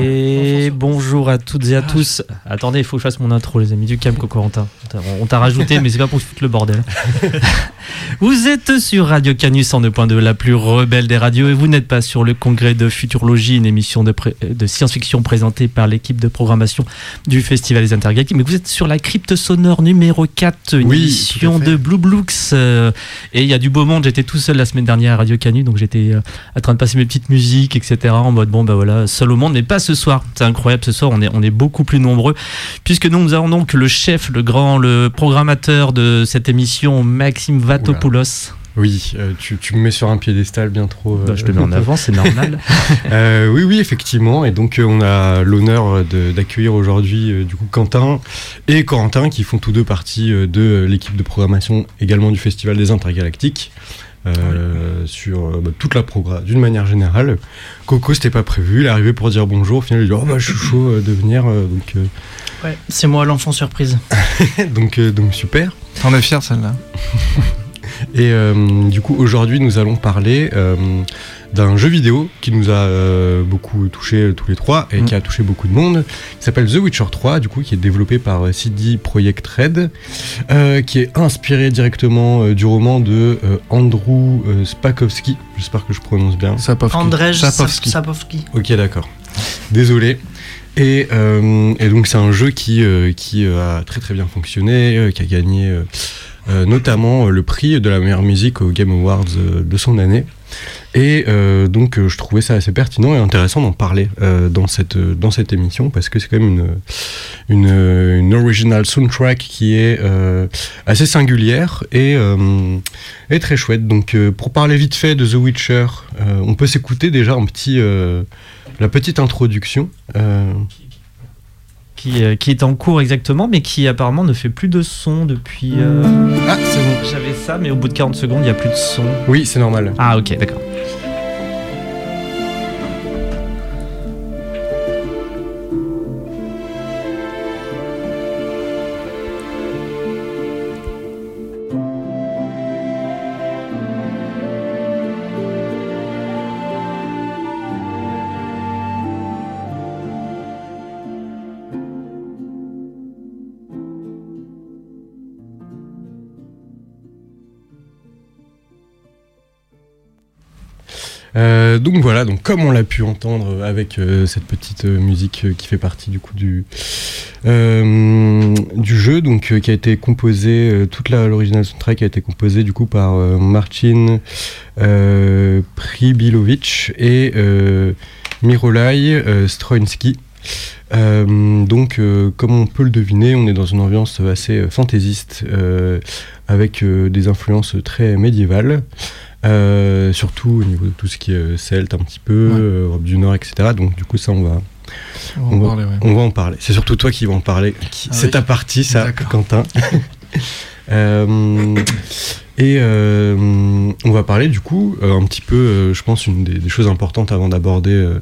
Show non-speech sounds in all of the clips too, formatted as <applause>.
Et bonjour à toutes et à tous. Attendez, il faut que je fasse mon intro, les amis du Cam Corentin. On t'a rajouté, mais c'est pas pour foutre le bordel. Vous êtes sur Radio Canus en 2.2, la plus rebelle des radios, et vous n'êtes pas sur le congrès de Futurologie, une émission de, de science-fiction présentée par l'équipe de programmation du Festival des Intergalactiques. Mais vous êtes sur la crypte sonore numéro 4, une Oui, émission de Blue Blooks. euh, et il y a du beau monde. J'étais tout seul la semaine dernière à Radio Canus, donc j'étais euh, en train de passer mes petites musiques, etc. En mode bon, bah voilà, seul au monde, mais pas ce soir. C'est incroyable, ce soir, on est, on est beaucoup plus nombreux, puisque nous, nous avons donc le chef, le grand, le programmateur de cette émission, Maxime Oui, euh, tu, tu me mets sur un piédestal bien trop. euh, Bah, je te mets en avant, c'est normal. <laughs> Euh, oui, oui, effectivement. Et donc, euh, on a l'honneur d'accueillir aujourd'hui, euh, du coup, Quentin et Corentin, qui font tous deux partie euh, de l'équipe de programmation également du Festival des Intergalactiques. euh, sur euh, bah, toute la programme d'une manière générale. Coco, c'était pas prévu, il est arrivé pour dire bonjour. Au final, il dit Oh, bah, je suis chaud euh, de venir. euh, donc, euh, Ouais, c'est moi l'enfant surprise. <laughs> donc, euh, donc, super. T'en es fier celle-là <laughs> Et euh, du coup, aujourd'hui, nous allons parler euh, d'un jeu vidéo qui nous a euh, beaucoup touché tous les trois et qui a touché beaucoup de monde, qui s'appelle The Witcher 3, du coup, qui est développé par CD Projekt Red, euh, qui est inspiré directement euh, du roman de euh, Andrew euh, Spakowski. J'espère que je prononce bien. Sapowski. Andrzej Sapowski. Sapowski. Ok, d'accord. Désolé. Et, euh, et donc c'est un jeu qui, euh, qui a très très bien fonctionné, euh, qui a gagné notamment euh, le prix de la meilleure musique aux Game Awards euh, de son année. Et euh, donc euh, je trouvais ça assez pertinent et intéressant d'en parler euh, dans, cette, euh, dans cette émission parce que c'est quand même une, une, euh, une original soundtrack qui est euh, assez singulière et, euh, et très chouette. Donc euh, pour parler vite fait de The Witcher, euh, on peut s'écouter déjà un petit, euh, la petite introduction. Euh, qui, euh, qui est en cours exactement, mais qui apparemment ne fait plus de son depuis. euh, Ah, c'est bon. J'avais ça, mais au bout de 40 secondes, il n'y a plus de son. Oui, c'est normal. Ah, ok, d'accord. Euh, donc voilà, donc comme on l'a pu entendre avec euh, cette petite euh, musique qui fait partie du coup du, du jeu, donc qui a été composée, toute l'original soundtrack a été composée du coup par euh, Pribilovic et Mirolai Stroinski. Donc, comme on peut le deviner, on est dans une ambiance assez fantaisiste, avec des influences très médiévales. Euh, surtout au niveau de tout ce qui est euh, celte un petit peu, Ouais. euh, Europe du Nord, etc. Donc du coup ça on va, On va On en va- parler, ouais. on va en parler. C'est surtout toi qui vas en parler. Ah c'est oui. ta partie ça. Quentin. <laughs> Euh, et euh, on va parler du coup un petit peu, je pense, une des, des choses importantes avant d'aborder,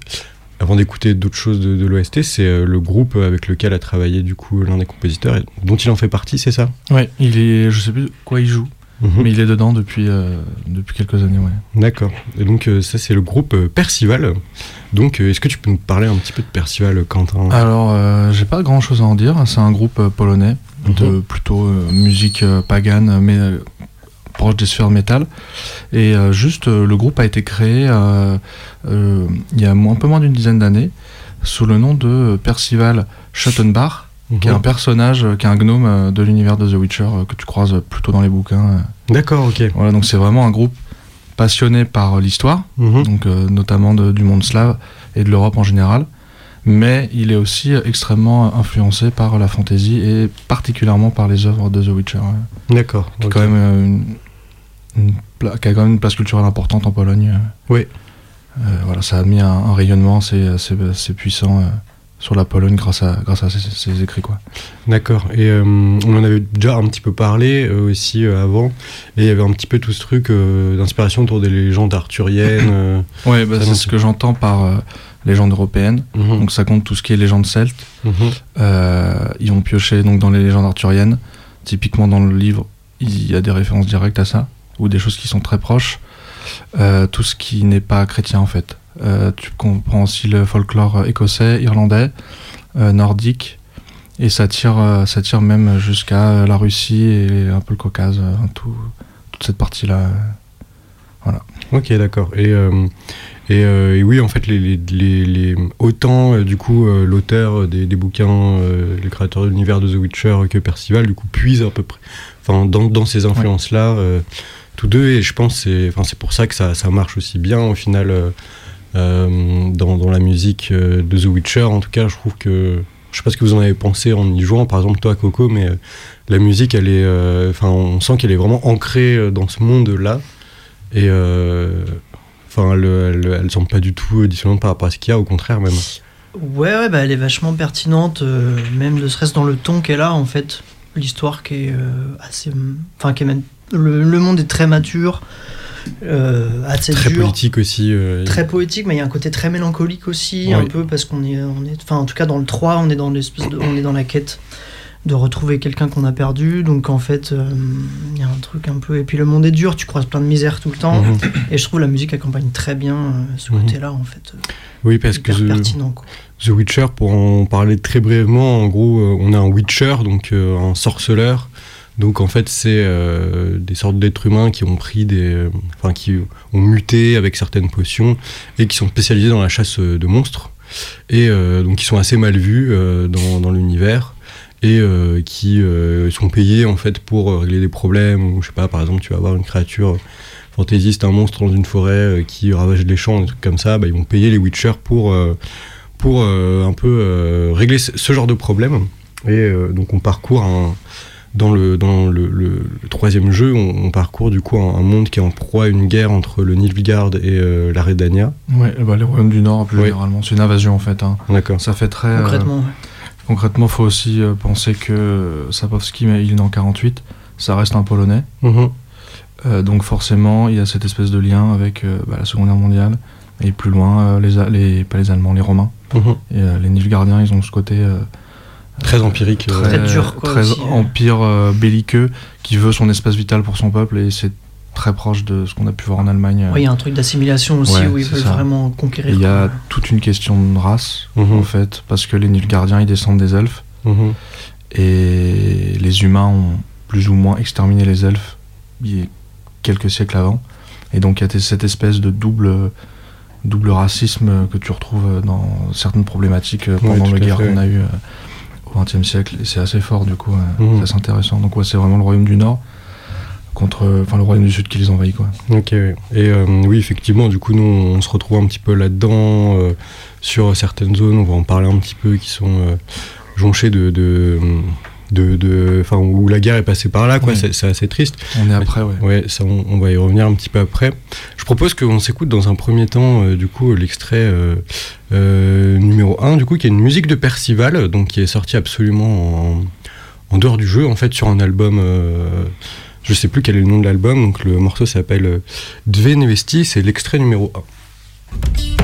avant d'écouter d'autres choses de, de l'OST, c'est le groupe avec lequel a travaillé du coup l'un des compositeurs et dont il en fait partie, c'est ça? Ouais, il est, je sais plus quoi il joue, Mhm. mais il est dedans depuis, euh, depuis quelques années, ouais. D'accord. Et donc euh, ça c'est le groupe euh, Percival. Donc est-ce que tu peux nous parler un petit peu de Percival, Quentin? Alors, j'ai pas grand chose à en dire. C'est un groupe polonais de Mhm. plutôt euh, musique pagane, mais proche des sphères métal. Et juste, le groupe a été créé il y a un peu moins d'une dizaine d'années sous le nom de Percival Schottenbach, qui est un Mhm. personnage, euh, qui est un gnome euh, de l'univers de The Witcher euh, que tu croises plutôt dans les bouquins. D'accord, ok. Voilà, donc c'est vraiment un groupe passionné par l'histoire, Mhm. donc euh, notamment de- du monde slave et de l'Europe en général. Mais il est aussi extrêmement influencé par la fantasy et particulièrement par les œuvres de The Witcher, euh, D'accord. qui, euh, une, une a quand même une place culturelle importante en Pologne. Oui. Euh, voilà, ça a mis un, un rayonnement assez puissant sur la Pologne grâce à, grâce à ses, ses écrits. Quoi. D'accord. Et euh, on en avait déjà un petit peu parlé euh, aussi euh, avant. Et il y avait un petit peu tout ce truc euh, d'inspiration autour des légendes arthuriennes. euh. <coughs> Ouais, bah, c'est ce que j'entends par euh, légende européenne. Mhm. Donc ça compte tout ce qui est légende celte. Mhm. Euh, ils ont pioché donc dans les légendes arthuriennes. Typiquement dans le livre, il y a des références directes à ça ou des choses qui sont très proches. Euh, tout ce qui n'est pas chrétien en fait. Euh, tu comprends aussi le folklore écossais, irlandais, euh, nordique, et ça tire, euh, ça tire même jusqu'à la Russie et un peu le Caucase, euh, tout, toute cette partie-là. Ok, d'accord. Et, euh, et, euh, et oui, en fait, les, les, les, les- autant euh, du coup euh, l'auteur des, des bouquins, euh, le créateur de l'univers de The Witcher que Percival, du coup, puise à peu près, enfin, dans, dans ces influences-là, euh, tous deux. Et je pense que c'est, enfin, c'est pour ça que ça, ça marche aussi bien au final euh, euh, dans, dans la musique euh, de The Witcher. En tout cas, je trouve que je sais pas ce que vous en avez pensé en y jouant, par exemple toi Coco, mais euh, la musique, elle est, euh, enfin, on sent qu'elle est vraiment ancrée euh, dans ce monde-là. Et euh, enfin, elle, elle, elle semble pas du tout dissonante par rapport à ce qu'il y a, au contraire même. Ouais, bah, elle est vachement pertinente, euh, même ne serait-ce dans le ton qu'elle a, en fait. L'histoire qui est euh, assez. Enfin, qui est même- le, monde est très mature, euh, assez Très dur. politique aussi. euh, Très poétique, mais il y a un côté très mélancolique aussi, un peu, parce qu'on est, on est. Enfin, en tout cas, dans le 3, on est dans l'espèce de. On est dans la quête de retrouver quelqu'un qu'on a perdu. Donc, en fait, euh, il y a un truc un peu. Et puis, le monde est dur, tu croises plein de misère tout le temps. mhm. Et je trouve la musique accompagne très bien euh, ce Mhm. côté-là, en fait. euh, Oui, parce que The, pertinent, quoi. The Witcher, pour en parler très brièvement, en gros, euh, on a un Witcher, donc euh, un sorceleur. Donc en fait, c'est euh, des sortes d'êtres humains qui ont pris des, enfin qui ont muté avec certaines potions et qui sont spécialisés dans la chasse euh, de monstres et euh, donc qui sont assez mal vus dans, dans l'univers et qui sont payés en fait pour régler des problèmes ou je sais pas, par exemple, tu vas avoir une créature fantaisiste, un monstre dans une forêt qui ravage les champs, des trucs comme ça, bah, ils vont payer les Witchers pour pour un peu régler ce, genre de problème. Et donc on parcourt un, dans le dans le, le- le troisième jeu, on, on parcourt du coup un, un monde qui est en proie à une guerre entre le Nilfgaard et euh, la Redania. Ouais, bah, les royaumes du Nord, plus Oui. généralement. C'est une invasion en fait. hein. D'accord. Ça fait très. euh, Concrètement, ouais. concrètement, faut aussi euh, penser que Sapowski, mais il est né en 48, ça reste un Polonais. Mhm. Euh, donc forcément, il y a cette espèce de lien avec euh, bah, la Seconde Guerre mondiale. Et plus loin, euh, les, A- les, pas les Allemands, les Romains. Mhm. Et euh, les Nilfgaardiens, ils ont ce côté euh, Très empirique. Euh, très, très, dur, très empire euh, belliqueux qui veut son espace vital pour son peuple et c'est très proche de ce qu'on a pu voir en Allemagne. Euh. Oui, il y a un truc d'assimilation aussi où ils veulent vraiment conquérir. Il y a toute une question de race mhm. en fait parce que les Nilgardiens ils descendent des elfes mhm. et les humains ont plus ou moins exterminé les elfes il y a quelques siècles avant et donc il y a cette espèce de double double racisme que tu retrouves dans certaines problématiques pendant la guerre qu'on a eue 20e siècle, et c'est assez fort du coup, euh, mmh. c'est assez intéressant. Donc ouais, c'est vraiment le royaume du Nord contre enfin, le royaume du Sud qui les envahit. Quoi. Ok, et euh, oui, effectivement, du coup, nous, on se retrouve un petit peu là-dedans, euh, sur certaines zones, on va en parler un petit peu, qui sont jonchées de, de, de, de- où la guerre est passée par là quoi. Ouais. c'est assez triste. On est après ouais. Ouais ça on, on va y revenir un petit peu après. Je propose qu'on s'écoute dans un premier temps euh, du coup l'extrait euh, euh, numéro 1 du coup qui est une musique de Percival donc qui est sortie absolument en, en dehors du jeu en fait sur un album je sais plus quel est le nom de l'album donc le morceau s'appelle Dve Nevesti c'est l'extrait numéro 1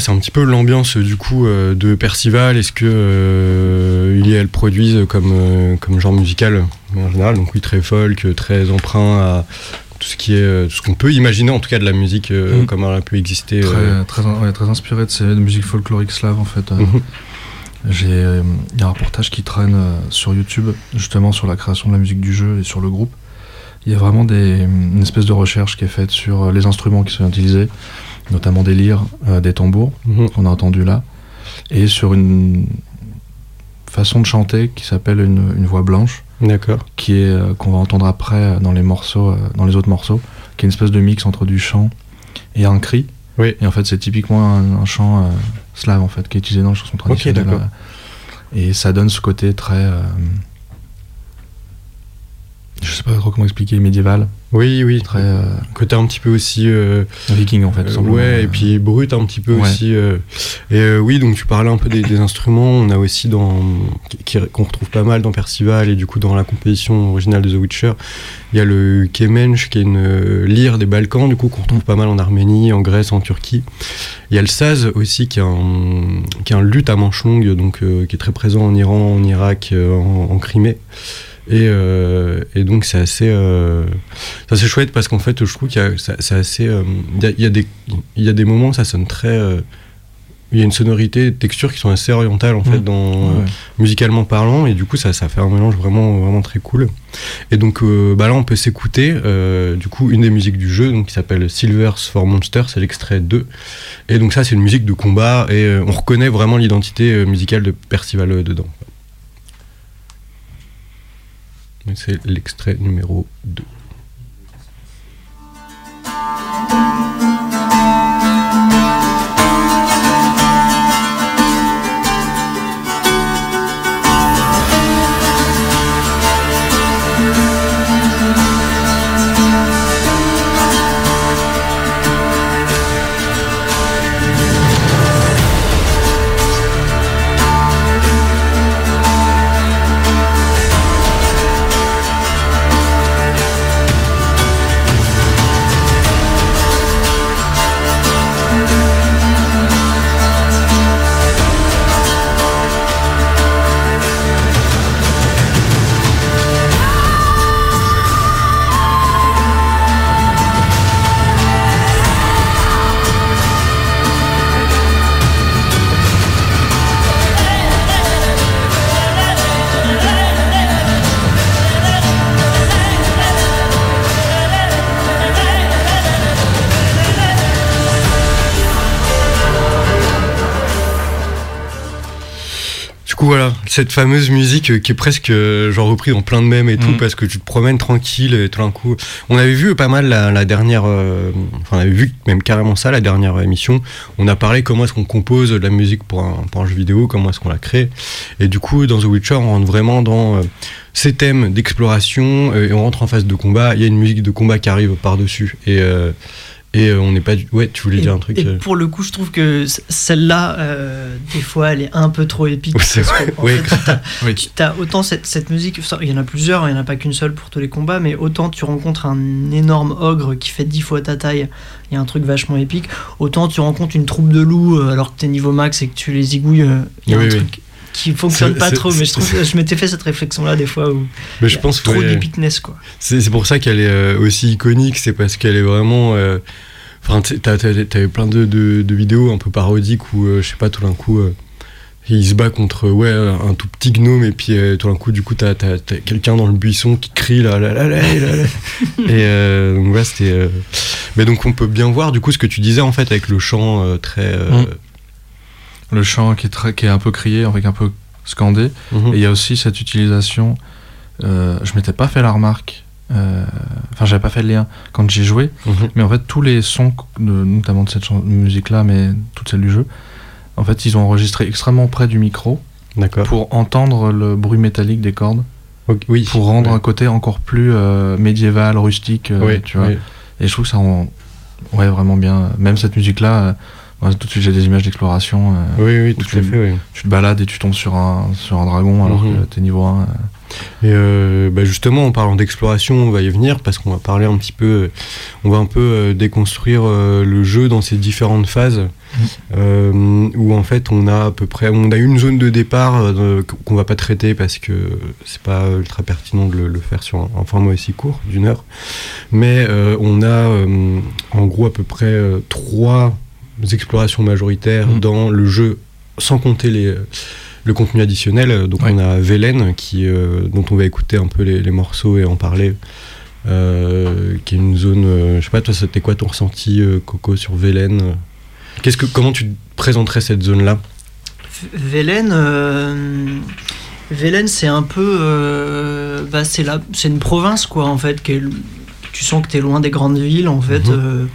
ça c'est un petit peu l'ambiance euh, du coup euh, de Percival. Est-ce que euh, il et elle produisent comme comme genre musical en général? Donc oui, très folk, très emprunt à tout ce qui est, tout ce qu'on peut imaginer en tout cas de la musique euh, Mhm. comme elle a pu exister. Très, euh, très, ouais, très inspiré de ces de musique folklorique slave en fait. Euh, Mhm. J'ai, il y a un reportage qui traîne sur YouTube justement sur la création de la musique du jeu et sur le groupe. Il y a vraiment des, une espèce de recherche qui est faite sur les instruments qui sont utilisés, notamment des lyres, euh, des tambours Mhm. qu'on a entendu là, et sur une façon de chanter qui s'appelle une, une voix blanche, D'accord. qui est euh, qu'on va entendre après euh, dans les morceaux, euh, dans les autres morceaux, qui est une espèce de mix entre du chant et un cri. Oui. Et en fait, c'est typiquement un, un chant slave en fait qui est utilisé dans les chansons traditionnelles. d'accord. euh, et ça donne ce côté très, je sais pas trop comment expliquer, médiéval, Oui, oui. très euh, Côté un petit peu aussi. euh, viking en fait. Euh, ouais, et puis brut un petit peu Ouais. aussi. euh. Et euh, oui, donc tu parlais un peu des, des instruments. On a aussi dans qu'on retrouve pas mal dans Percival et du coup dans la composition originale de The Witcher, il y a le kemench qui est une euh, lyre des Balkans, du coup qu'on retrouve pas mal en Arménie, en Grèce, en Turquie. Il y a le saz aussi qui est un qui est un luth à manche longue, donc euh, qui est très présent en Iran, en Irak, euh, en, en Crimée. Et, euh, et donc c'est assez, euh, assez chouette parce qu'en fait je trouve qu'il y a, c'est assez, euh, il y, a, il y a des, il y a des moments ça sonne très, il y a une sonorité, des textures qui sont assez orientales en fait dans Ouais, euh, ouais. musicalement parlant et du coup ça, ça fait un mélange vraiment vraiment très cool. Et donc euh, bah là on peut s'écouter euh, du coup une des musiques du jeu donc qui s'appelle Silvers for Monsters, c'est l'extrait 2. Et donc ça c'est une musique de combat et on reconnaît vraiment l'identité musicale de Percival dedans. Et C'est l'extrait numéro 2. Cette fameuse musique euh, qui est presque euh, genre reprise en plein de mèmes et tout Mhm. parce que tu te promènes tranquille et tout d'un coup. On avait vu pas mal la, la dernière, euh, enfin on avait vu même carrément ça la dernière émission. On a parlé comment est-ce qu'on compose de la musique pour un, pour un jeu vidéo, comment est-ce qu'on la crée. Et du coup dans The Witcher on rentre vraiment dans euh, ces thèmes d'exploration et on rentre en phase de combat. Il y a une musique de combat qui arrive par dessus et et euh, on n'est pas du... ouais tu voulais Et, dire un truc. et euh, pour le coup, je trouve que celle-là, euh, des fois, elle est un peu trop épique. Ouais, ouais. fait, <laughs> tu as autant cette, cette musique, il y en a plusieurs, il n'y en a pas qu'une seule pour tous les combats, mais autant tu rencontres un énorme ogre qui fait 10 fois ta taille, il y a un truc vachement épique, autant tu rencontres une troupe de loups alors que t'es niveau max et que tu les zigouilles, il y a Oui, un oui. truc qui fonctionne pas trop, mais je, trouve, je m'étais fait cette réflexion-là des fois où mais je pense trop ouais. d'épicness, quoi. C'est c'est pour ça qu'elle est euh, aussi iconique, c'est parce qu'elle est vraiment. euh, Enfin, sais, t'as- t'as- t'avais plein de, de- de vidéos un peu parodiques où, euh, je sais pas, tout d'un coup, euh, il se bat contre ouais, un tout petit gnome et puis euh, tout d'un coup, du coup, t'as t'as- t'as quelqu'un dans le buisson qui crie là, là, là, là, là, là. <laughs> et euh, donc, ouais, c'était. euh, Mais donc, on peut bien voir, du coup, ce que tu disais en fait avec le chant euh, très. euh, Mm. Le chant qui est, très, qui est un peu crié, avec un peu scandé. mhm. Et il y a aussi cette utilisation. euh, je m'étais pas fait la remarque. euh, Enfin, j'avais pas fait le lien quand j'y jouais. Mhm. Mais en fait, tous les sons, de, notamment de cette musique-là, mais toutes celles du jeu, en fait, ils ont enregistré extrêmement près du micro D'accord. pour entendre le bruit métallique des cordes, Oui. pour rendre Ouais. un côté encore plus euh, médiéval, rustique, euh, Oui, tu vois. oui. Et je trouve que ça rend ouais, vraiment bien. Même cette musique-là, tout de suite, j'ai des images d'exploration. euh, Oui, oui, Ou tout à fait. oui. tu te balades et tu tombes sur un, sur un dragon alors Mhm. que t'es niveau 1. euh. Et euh, bah, justement, en parlant d'exploration, on va y venir parce qu'on va parler un petit peu, on va un peu déconstruire le jeu dans ses différentes phases, euh, où en fait on a à peu près, on a une zone de départ qu'on va pas traiter parce que c'est pas ultra pertinent de le, le faire sur un, un format aussi court d'une heure, mais euh, on a en gros à peu près trois explorations majoritaires Mhm. dans le jeu, sans compter les le contenu additionnel. Donc Ouais. on a Velen qui, euh, dont on va écouter un peu les, les morceaux et en parler. euh, qui est une zone, euh, je sais pas toi, c'était quoi ton ressenti euh, Coco sur Velen Qu'est-ce que, comment tu présenterais cette zone-là? Vélène, euh, Vélène, c'est un peu, euh, bah, c'est la, c'est une province quoi en fait. qui est- tu sens que t'es loin des grandes villes en fait. Mhm.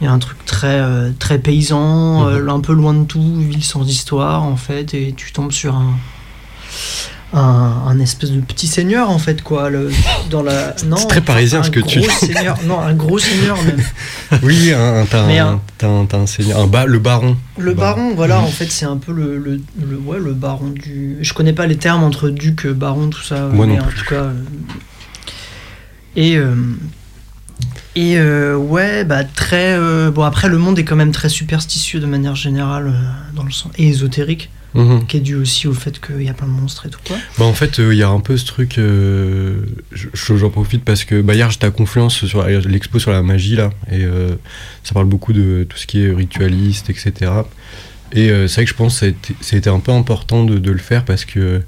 Il y a un truc très, euh, très paysan, Mhm. euh, un peu loin de tout, ville sans histoire en fait, et tu tombes sur un, un, un espèce de petit seigneur en fait quoi. Le, dans la, <laughs> non, C'est très parisien, ce que tu. Seigneur, non, un gros seigneur même. <laughs> Oui, un, t'as, un, un- seigneur, un ba- le baron. Le Baron. baron, voilà, Mhm. en fait, c'est un peu le, le, le- ouais, le baron du. Je connais pas les termes entre duc, baron, tout ça. Moi mais non en plus. tout cas. euh, Et. euh, Et euh, ouais, bah très. euh, bon, après, le monde est quand même très superstitieux de manière générale, euh, dans le sens. et ésotérique, Mhm. qui est dû aussi au fait qu'il y a plein de monstres et tout quoi. Bah en fait, il y a un peu ce truc. je- je- J'en profite parce que bah, hier j'étais à Confluence sur l'expo sur la magie là, et ça parle beaucoup de tout ce qui est ritualiste, etc. Et c'est vrai que je pense que ça a été, ça a été un peu important de, de le faire parce que,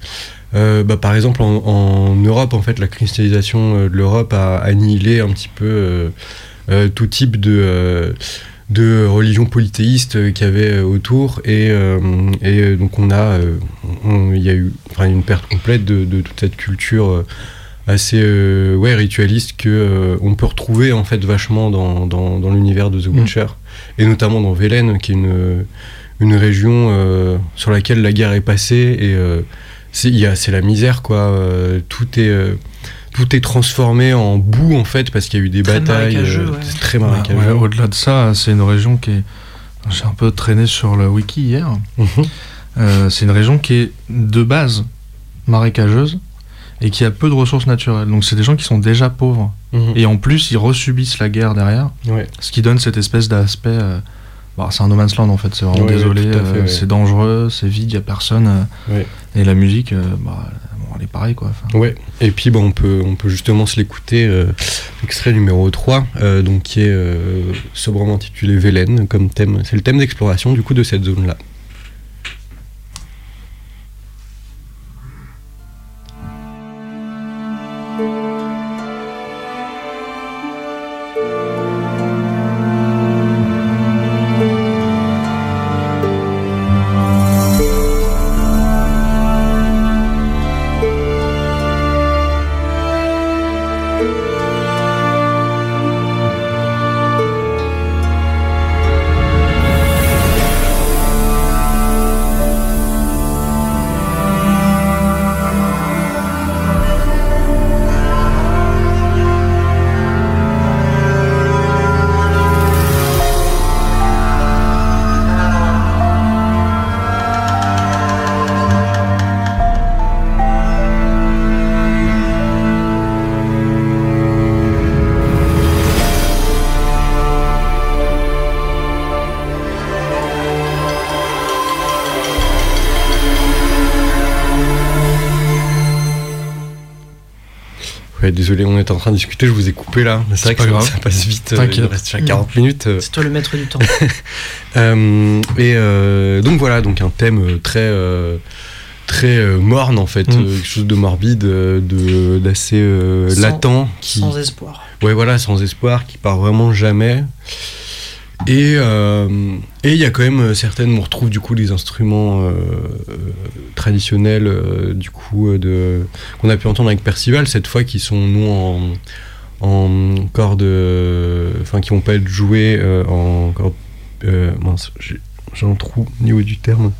euh, bah, par exemple, en, en Europe, en fait, la christianisation euh, de l'Europe a annihilé un petit peu euh, tout type de. de religion polythéiste qu'il y avait autour et, euh, et donc on a il y a eu une perte complète de, de toute cette culture assez euh, ouais, ritualiste que euh, on peut retrouver en fait vachement dans, dans, dans l'univers de The Mm. Witcher et notamment dans Velen qui est une, une région euh, sur laquelle la guerre est passée et c'est il y a- c'est la misère quoi euh, tout est euh, tout est transformé en boue en fait parce qu'il y a eu des Très batailles euh, ouais. très marécageux ouais, Au-delà de ça, c'est une région qui est. J'ai un peu traîné sur le wiki hier. Mhm. Euh, c'est une région qui est de base marécageuse et qui a peu de ressources naturelles. Donc c'est des gens qui sont déjà pauvres. Mhm. Et en plus, ils resubissent la guerre derrière. Ouais. Ce qui donne cette espèce d'aspect. euh, bah, c'est un no man's land en fait, c'est vraiment désolé, euh, c'est dangereux, c'est vide, il n'y a personne. Et la musique, euh, bah, elle est pareille quoi. Ouais, et puis bon, on, peut, on peut justement se l'écouter, euh, extrait numéro 3, euh, donc qui est sobrement intitulé Vélène comme thème. C'est le thème d'exploration du coup de cette zone-là. En train de discuter, je vous ai coupé là. mais C'est vrai que ça, grave. ça passe vite, euh, il reste déjà 40 minutes. euh. C'est toi le maître du temps. <laughs> Euh, et euh, donc voilà, donc un thème très euh, très euh, morne en fait, Mm. euh, quelque chose de morbide, euh, de d'assez euh, latent, qui Sans espoir. ouais voilà, sans espoir, qui part vraiment jamais. Et euh, et il y a quand même certaines, on retrouve du coup des instruments traditionnels euh, du coup euh, de qu'on a pu entendre avec Percival cette fois, qui sont nous en en cordes, enfin qui vont pas être joués euh, en cordes euh, mince, j'ai un trou au niveau du terme.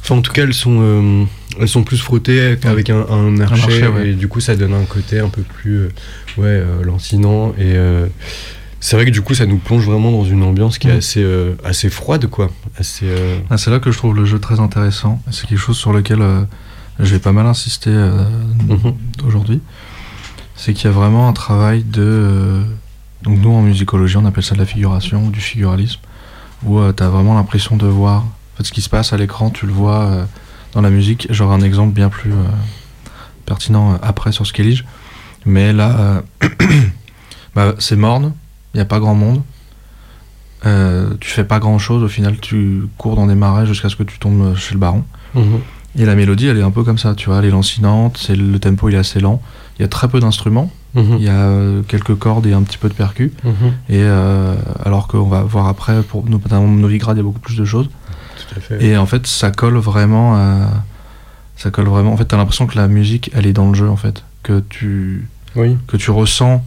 Enfin, en tout cas, elles sont, elles sont plus frottées avec un, un archet, ouais. et du coup, ça donne un côté un peu plus, ouais, lancinant et c'est vrai que du coup, ça nous plonge vraiment dans une ambiance qui est Mm. assez, euh, assez froide, quoi. Assez, euh, Ah, c'est là que je trouve le jeu très intéressant. C'est quelque chose sur lequel euh, j'ai pas mal insisté euh, Mhm. aujourd'hui. C'est qu'il y a vraiment un travail de. euh, donc, nous en musicologie, on appelle ça de la figuration ou du figuralisme, où tu as vraiment l'impression de voir. En fait, ce qui se passe à l'écran, tu le vois euh, dans la musique. J'aurai un exemple bien plus euh, pertinent euh, après sur Skellige. Mais là, euh, <clears throat> bah, c'est morne, il n'y a pas grand monde. Euh, tu fais pas grand chose, au final tu cours dans des marais jusqu'à ce que tu tombes chez le baron. Et la mélodie elle est un peu comme ça, tu vois, elle est lancinante, c'est le tempo il est assez lent. Il y a très peu d'instruments, Mhm. il y a euh, quelques cordes et un petit peu de percus. Mhm. Et euh, alors qu'on va voir après, pour notamment Novigrad, il y a beaucoup plus de choses. Tout à fait. Et en fait, ça colle vraiment à... Ça colle vraiment. En fait, t'as l'impression que la musique, elle est dans le jeu, en fait. Que tu, Oui. que tu ressens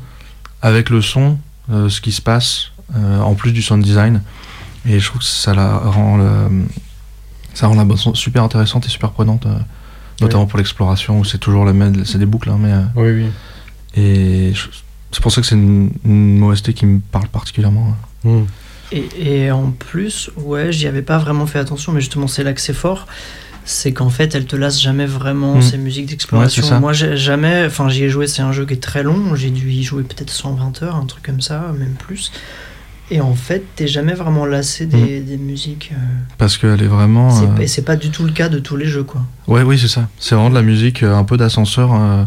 avec le son euh, ce qui se passe, euh, en plus du sound design. Et je trouve que ça la rend, le- ça rend la bande son super intéressante et super prenante, euh, notamment pour l'exploration, où c'est toujours la même, c'est des boucles, hein, mais... euh, Oui, oui. et c'est pour ça que c'est une, une OST qui me parle particulièrement. Mhm. Et, et en plus, ouais, j'y avais pas vraiment fait attention, mais justement, c'est là que c'est fort. C'est qu'en fait, elle te lasse jamais vraiment Mm. ces musiques d'exploration. Ouais. Moi, jamais. Enfin, j'y ai joué, c'est un jeu qui est très long. J'ai dû y jouer peut-être 120 heures, un truc comme ça, même plus. Et en fait, t'es jamais vraiment lassé des, des musiques. euh, Parce qu'elle est vraiment... c'est euh, pas- Et c'est pas du tout le cas de tous les jeux, quoi. Ouais, oui, c'est ça. C'est vraiment de la musique, euh, un peu d'ascenseur, euh,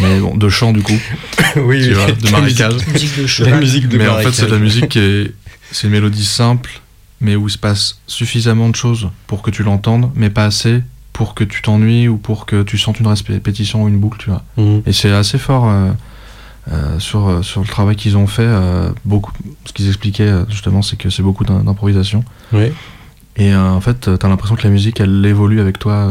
mais bon, de chant du coup, <laughs> oui, vois, de La marécage. <laughs> Musique de La musique de Mais en fait, c'est de la musique qui est. C'est une mélodie simple, mais où il se passe suffisamment de choses pour que tu l'entendes, mais pas assez pour que tu t'ennuies ou pour que tu sentes une répétition ou une boucle, tu vois. Mhm. Et c'est assez fort euh, euh, sur, euh, sur le travail qu'ils ont fait. euh, beaucoup, ce qu'ils expliquaient justement, c'est que c'est beaucoup d'im- d'improvisation. Et en fait, t'as l'impression que la musique, elle évolue avec toi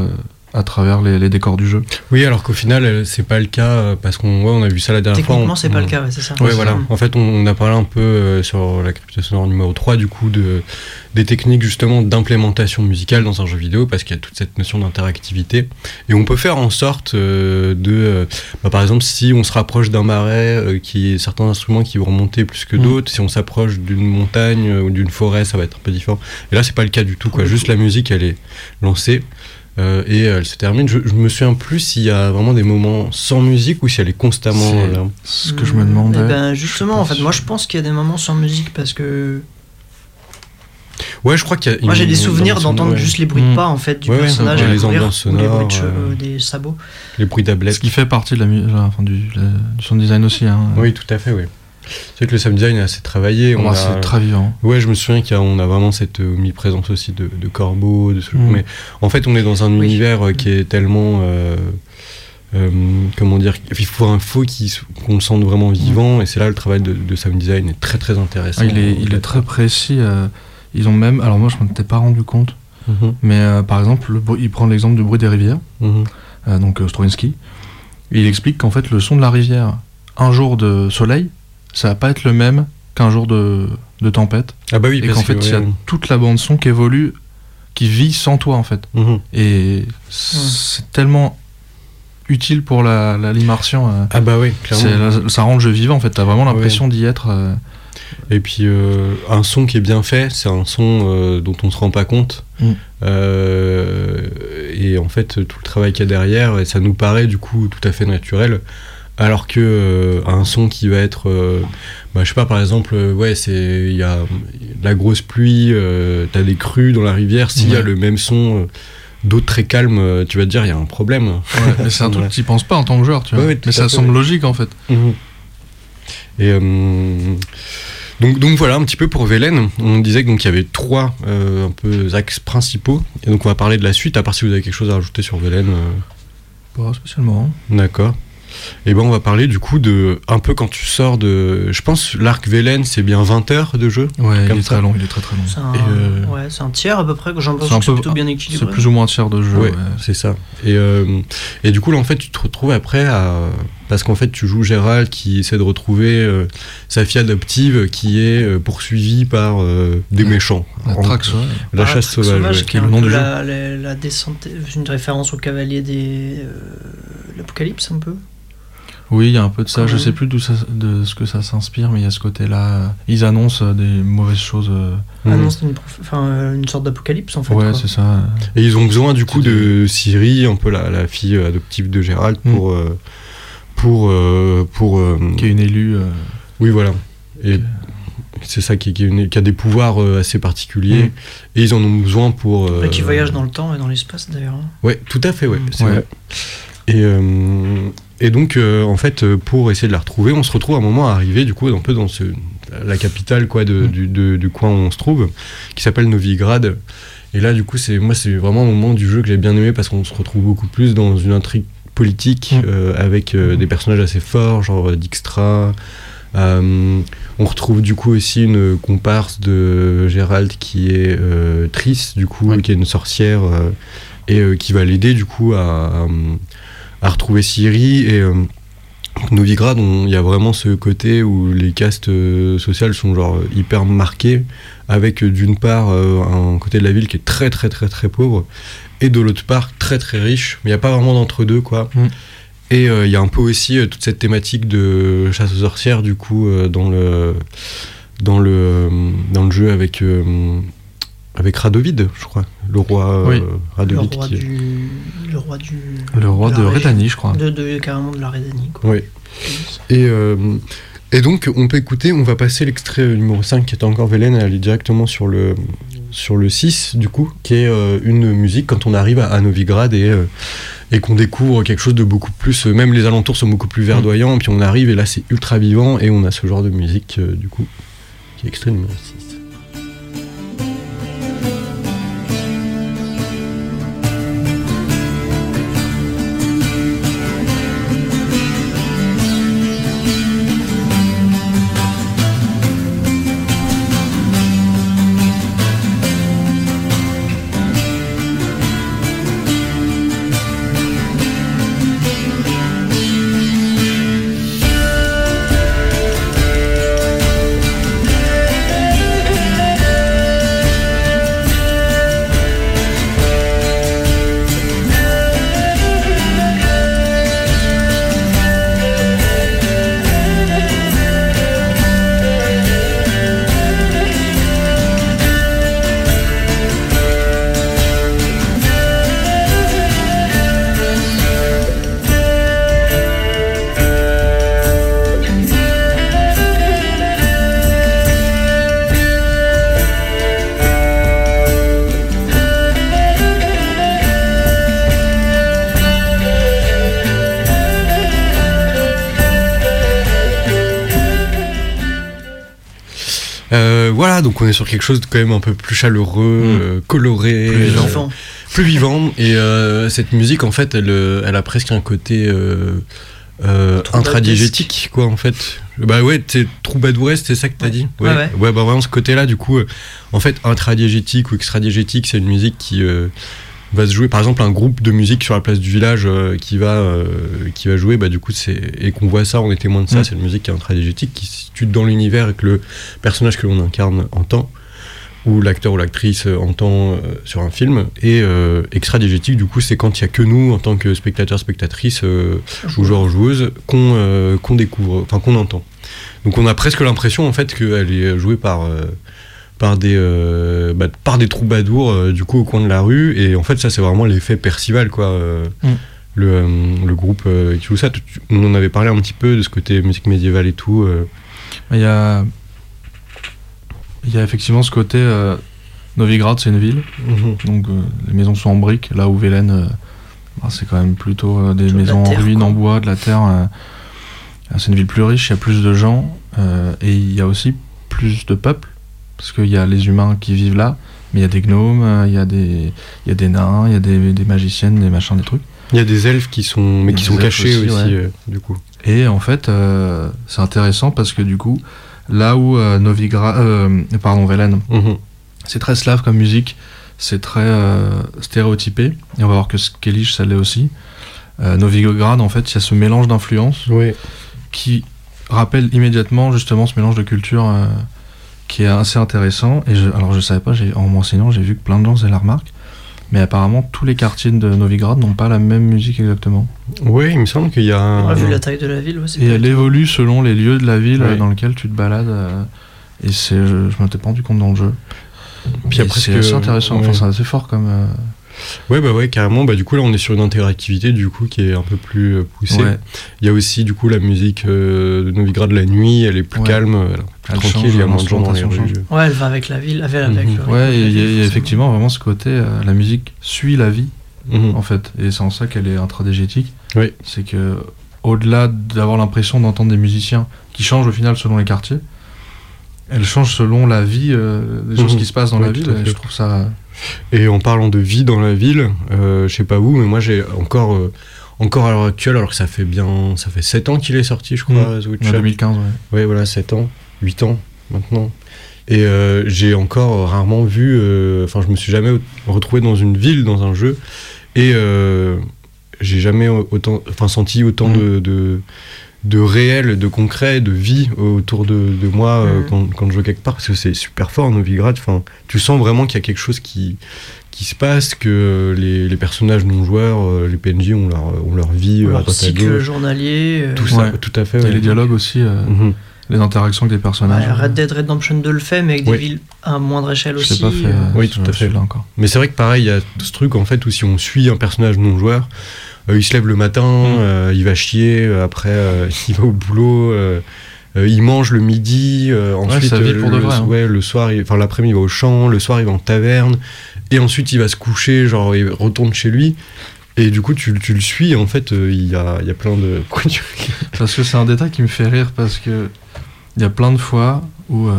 à travers les, les décors du jeu. Oui, alors qu'au final, euh, c'est pas le cas euh, parce qu'on ouais, on a vu ça la dernière fois. Techniquement, c'est pas on- le cas, ouais, c'est ça. Ouais, Mm. voilà. En fait, on, on a parlé un peu euh, sur la crypto sonore numéro 3, du coup, de, des techniques justement d'implémentation musicale dans un jeu vidéo, parce qu'il y a toute cette notion d'interactivité. Et on peut faire en sorte euh, de. euh, bah, par exemple, si on se rapproche d'un marais, euh, qui est certains instruments qui vont remonter plus que Mm. d'autres, si on s'approche d'une montagne ou d'une forêt, ça va être un peu différent. Et là, c'est pas le cas du tout, quoi. Juste la musique, elle est lancée. Euh, et elle se termine. Je, je me souviens plus s'il y a vraiment des moments sans musique ou si elle est constamment C'est- là. Ce que je me demandais. eh ben, justement, en fait, moi je pense qu'il y a des moments sans musique parce que Ouais, je crois qu'il y a. moi j'ai des souvenirs d'entendre ouais. juste les bruits de Mm. pas en fait du Ouais, personnage ouais, les courir, ambiances ou les bruits de cheveux, euh, des sabots. les bruits Ce d'ablette. qui fait partie de la, mu- la- enfin, du, la- du sound design aussi. Hein. Oui, tout à fait, oui. C'est vrai que le sound design est assez travaillé. On Moi, a- C'est très vivant. Ouais, je me souviens qu'on a vraiment cette euh, omniprésence aussi de, de corbeaux, de ce- Mm. mais en fait, on est dans un Oui. univers euh, qui est tellement, euh, euh, comment dire, il faut un faux qu'on le sente vraiment vivant, et c'est là le travail de, de sound design est très très intéressant. Ah, il, est, il est très précis. euh, ils ont même. Alors, moi, je m'en étais pas rendu compte. Mhm, Mais euh, par exemple, le il prend l'exemple du bruit des rivières, mhm. euh, donc Stravinsky. Et il explique qu'en fait, le son de la rivière, un jour de soleil, ça va pas être le même qu'un jour de, de tempête. Ah bah oui, et parce qu'en fait, il y a ouais. toute la bande-son qui évolue, qui vit sans toi, en fait. Mhm. Et c'est tellement utile pour la la- euh, Ah bah oui, clairement. c'est- ça rend le jeu vivant, en fait. T'as vraiment l'impression d'y être. euh, Et puis euh, un son qui est bien fait, c'est un son euh, dont on se rend pas compte. Mm. Euh, et en fait, tout le travail qu'il y a derrière, et ça nous paraît du coup tout à fait naturel. Alors que euh, un son qui va être, euh, bah, je sais pas, par exemple, euh, ouais, c'est il y a de la grosse pluie, euh, t'as des crues dans la rivière. S'il y a le même son euh, d'eau très calme, tu vas te dire il y a un problème. Ouais, c'est un truc <laughs> Ouais. que tu penses pas en tant que joueur, tu vois. Mais ça semble logique en fait. Et euh, donc, donc voilà un petit peu pour Velen. On disait que donc il y avait trois un peu axes principaux. Et donc on va parler de la suite. À part si vous avez quelque chose à rajouter sur Velen. Pas spécialement. D'accord. Et ben on va parler du coup de un peu quand tu sors de. Je pense l'arc Velen c'est bien 20 heures de jeu. Ouais, Comme il est ça. très long, il est très très long. C'est un, euh, ouais, c'est un tiers à peu près que j'en pense C'est un que c'est peu- plutôt bien C'est équilibré. plus ou moins un tiers de jeu. Ouais, ouais. c'est ça. Et, euh, et du coup, là, en fait, tu te retrouves après à. Parce qu'en fait, tu joues Gérald qui essaie de retrouver euh, sa fille adoptive qui est euh, poursuivie par euh, des méchants. La En- traque, ouais. La Ah, chasse Traque sauvage. ouais. qui est est le nom jeu. la, la, la descente, une référence au cavalier des euh, l'Apocalypse un peu. Oui, il y a un peu de ça. Quand Je même. sais plus d'où ça, de ce que ça s'inspire, mais il y a ce côté-là. euh, Ils annoncent euh, des mauvaises choses. euh, Ah non, c'est une, prof- enfin, euh, une sorte d'apocalypse en fait. ouais, quoi. c'est ça. Et ils ont besoin du coup de Siri, un peu la, la fille adoptive de Gérald, Mm. pour. euh, pour. euh, pour euh, Qui est une élue. euh, Oui, voilà. Et c'est ça qui, qui est une- qui a des pouvoirs euh, assez particuliers. Mm. Et ils en ont besoin pour. euh, qui voyage dans le temps et dans l'espace d'ailleurs. hein. Ouais, tout à fait, ouais, Mm. c'est Ouais. vrai. Et, euh, et donc, euh, en fait, euh, pour essayer de la retrouver, on se retrouve à un moment à arriver, du coup, un peu dans ce, la capitale quoi, de- Mm. du, de- du coin où on se trouve, qui s'appelle Novigrad. Et là, du coup, c'est moi, c'est vraiment un moment du jeu que j'ai bien aimé parce qu'on se retrouve beaucoup plus dans une intrigue politique Mm. euh, avec euh, des personnages assez forts, genre Dijkstra. Euh, on retrouve du coup aussi une comparse de Gérald qui est Triss, du coup, Ouais. qui est une sorcière et qui va l'aider du coup à, à, à retrouver Siri et euh, Novigrad, il y a vraiment ce côté où les castes euh, sociales sont genre euh, hyper marquées, avec d'une part euh, un côté de la ville qui est très très très très pauvre, et de l'autre part très très riche, mais il n'y a pas vraiment d'entre-deux quoi. Mm. Et euh, il y a un peu aussi toute cette thématique de chasse aux sorcières du coup dans le dans le dans le jeu avec avec Radovid, je crois, le roi euh. Le Radovid roi qui est- du. Le roi du. Le roi de. Redanie, je crois. De, de- carrément de la Redanie. Quoi. Oui. Et, euh, et donc, on peut écouter, on va passer l'extrait numéro 5 qui est encore Vélène, elle est directement sur le, sur le 6, du coup, qui est euh, une musique quand on arrive à, à Novigrad et, euh, et qu'on découvre quelque chose de beaucoup plus. euh, même les alentours sont beaucoup plus verdoyants, puis on arrive et là c'est ultra vivant et on a ce genre de musique, euh, du coup, qui est extrait numéro 6. On est sur quelque chose de quand même un peu plus chaleureux, Mm. euh, coloré, Plus euh, vivant. plus vivant. Et euh, cette musique, en fait, elle, elle a presque un côté euh, intradiégétique, quoi, en fait. Bah ouais, c'est troubadouresque, c'est ça que t'as Ouais. dit Ouais, ouais. bah vraiment ce côté-là, du coup, euh, en fait, intradiégétique ou extradiégétique, c'est une musique qui euh, va se jouer. Par exemple, un groupe de musique sur la place du village qui va qui va jouer, bah du coup, c'est et qu'on voit ça, on est témoin de ça. Mm. C'est une musique qui est qui se situe dans l'univers et que le personnage que l'on incarne entend ou l'acteur ou l'actrice entend euh, sur un film et euh, extradiégétique du coup c'est quand il y a que nous en tant que spectateurs spectatrices euh, ou genre joueuses qu'on euh, qu'on découvre enfin qu'on entend donc on a presque l'impression en fait qu'elle est jouée par par des euh, bah, par des troubadours euh, du coup au coin de la rue et en fait ça c'est vraiment l'effet Percival quoi euh, Mm. le, le groupe qui joue ça on en avait parlé un petit peu de ce côté musique médiévale et tout. Il y a, il y a effectivement ce côté. euh, Novigrad, c'est une ville, donc euh, les maisons sont en briques, là où Vélène, euh, bah, c'est quand même plutôt euh, des de maisons en ruine, quoi. en bois, de la terre. euh, c'est une ville plus riche, il y a plus de gens, euh, et il y a aussi plus de peuples, parce qu'il y a les humains qui vivent là, mais il y a des gnomes, il y, a des- il y a des nains, il y a des, des magiciennes, des machins, des trucs. Il y a des elfes qui sont mais qui sont cachés aussi, aussi, ouais. euh, du coup Et en fait, euh, c'est intéressant parce que du coup, là où euh, Novigrad, pardon, Vélène, Mhm. c'est très slave comme musique, c'est très stéréotypé, et on va voir que Skellige, ça l'est aussi. Novigrad, en fait, il y a ce mélange d'influences qui rappelle immédiatement justement ce mélange de culture euh, qui est assez intéressant. Et je, alors je savais pas, en m'enseignant, j'ai vu que plein de gens faisaient la remarque, Mais apparemment, tous les quartiers de Novigrad n'ont pas la même musique exactement. Ouais, il me semble qu'il y a un. Ouais, vu la taille de la ville, ouais, Et elle évolue selon les lieux de la ville Ouais. dans lesquels tu te balades. euh, et c'est, je, je m'étais pas rendu compte dans le jeu. Puis après, c'est que- assez intéressant. ouais. Enfin, c'est assez fort comme. euh, Ouais, bah ouais, carrément. Bah, du coup, là, on est sur une interactivité du coup qui est un peu plus euh, poussée. ouais. Il y a aussi du coup la musique euh, de Novigrad la nuit, elle est plus Ouais. calme, elle est peu plus Elle tranquille, change, il y a moins de gens dans les l'instrumentation rues. Ouais, elle va avec la ville, avec, avec Mhm. le rythme Ouais, il y a- y effectivement vraiment ce côté, euh, la musique suit la vie Mhm. en fait, et c'est en ça qu'elle est intradégétique. Oui. C'est que au-delà d'avoir l'impression d'entendre des musiciens qui changent au final selon les quartiers, elle change selon la vie, euh, des choses Mhm. qui se passent dans la ville. Et je trouve ça. Et en parlant de vie dans la ville, euh, je sais pas vous, mais moi j'ai encore, euh, encore à l'heure actuelle, alors que ça fait bien, ça fait 7 ans qu'il est sorti, je crois, The En Witcher. 2015, ouais. Ouais, voilà, 7 ans, 8 ans maintenant. Et euh, j'ai encore rarement vu, euh, enfin, je me suis jamais retrouvé dans une ville, dans un jeu, et euh, j'ai jamais autant, enfin, senti autant de, de, de réel, de concret, de vie autour de, de moi euh, Mhm. quand, quand je joue quelque part, parce que c'est super fort, Novigrad. Enfin, tu sens vraiment qu'il y a quelque chose qui, qui se passe, que les, les personnages non joueurs, euh, les PNJ ont leur, ont leur vie, euh, à leur cycle gauche. journalier. euh, Tout ça, Ouais. tout à fait. Et ouais. les dialogues aussi, euh, Mhm. les interactions avec les personnages. ouais, Red Dead Redemption 2 le fait, mais avec Oui. des villes à moindre échelle Je aussi. pas fait. euh, euh, Oui, ce- tout à fait. celui-là encore. Mais c'est vrai que pareil, il y a ce truc en fait où si on suit un personnage non joueur, euh, il se lève le matin, Mm. euh, il va chier, euh, après euh, <laughs> il va au boulot, euh, euh, il mange le midi, euh, ensuite sa vie euh, pour de le, vrai, hein. ouais, le soir, il- enfin l'après-midi il va au champ, le soir il va en taverne, et ensuite il va se coucher, genre il retourne chez lui. Et du coup, tu, tu le suis, en fait, euh, il y, a, y a plein de. <laughs> Parce que c'est un détail qui me fait rire parce que il y a plein de fois où euh,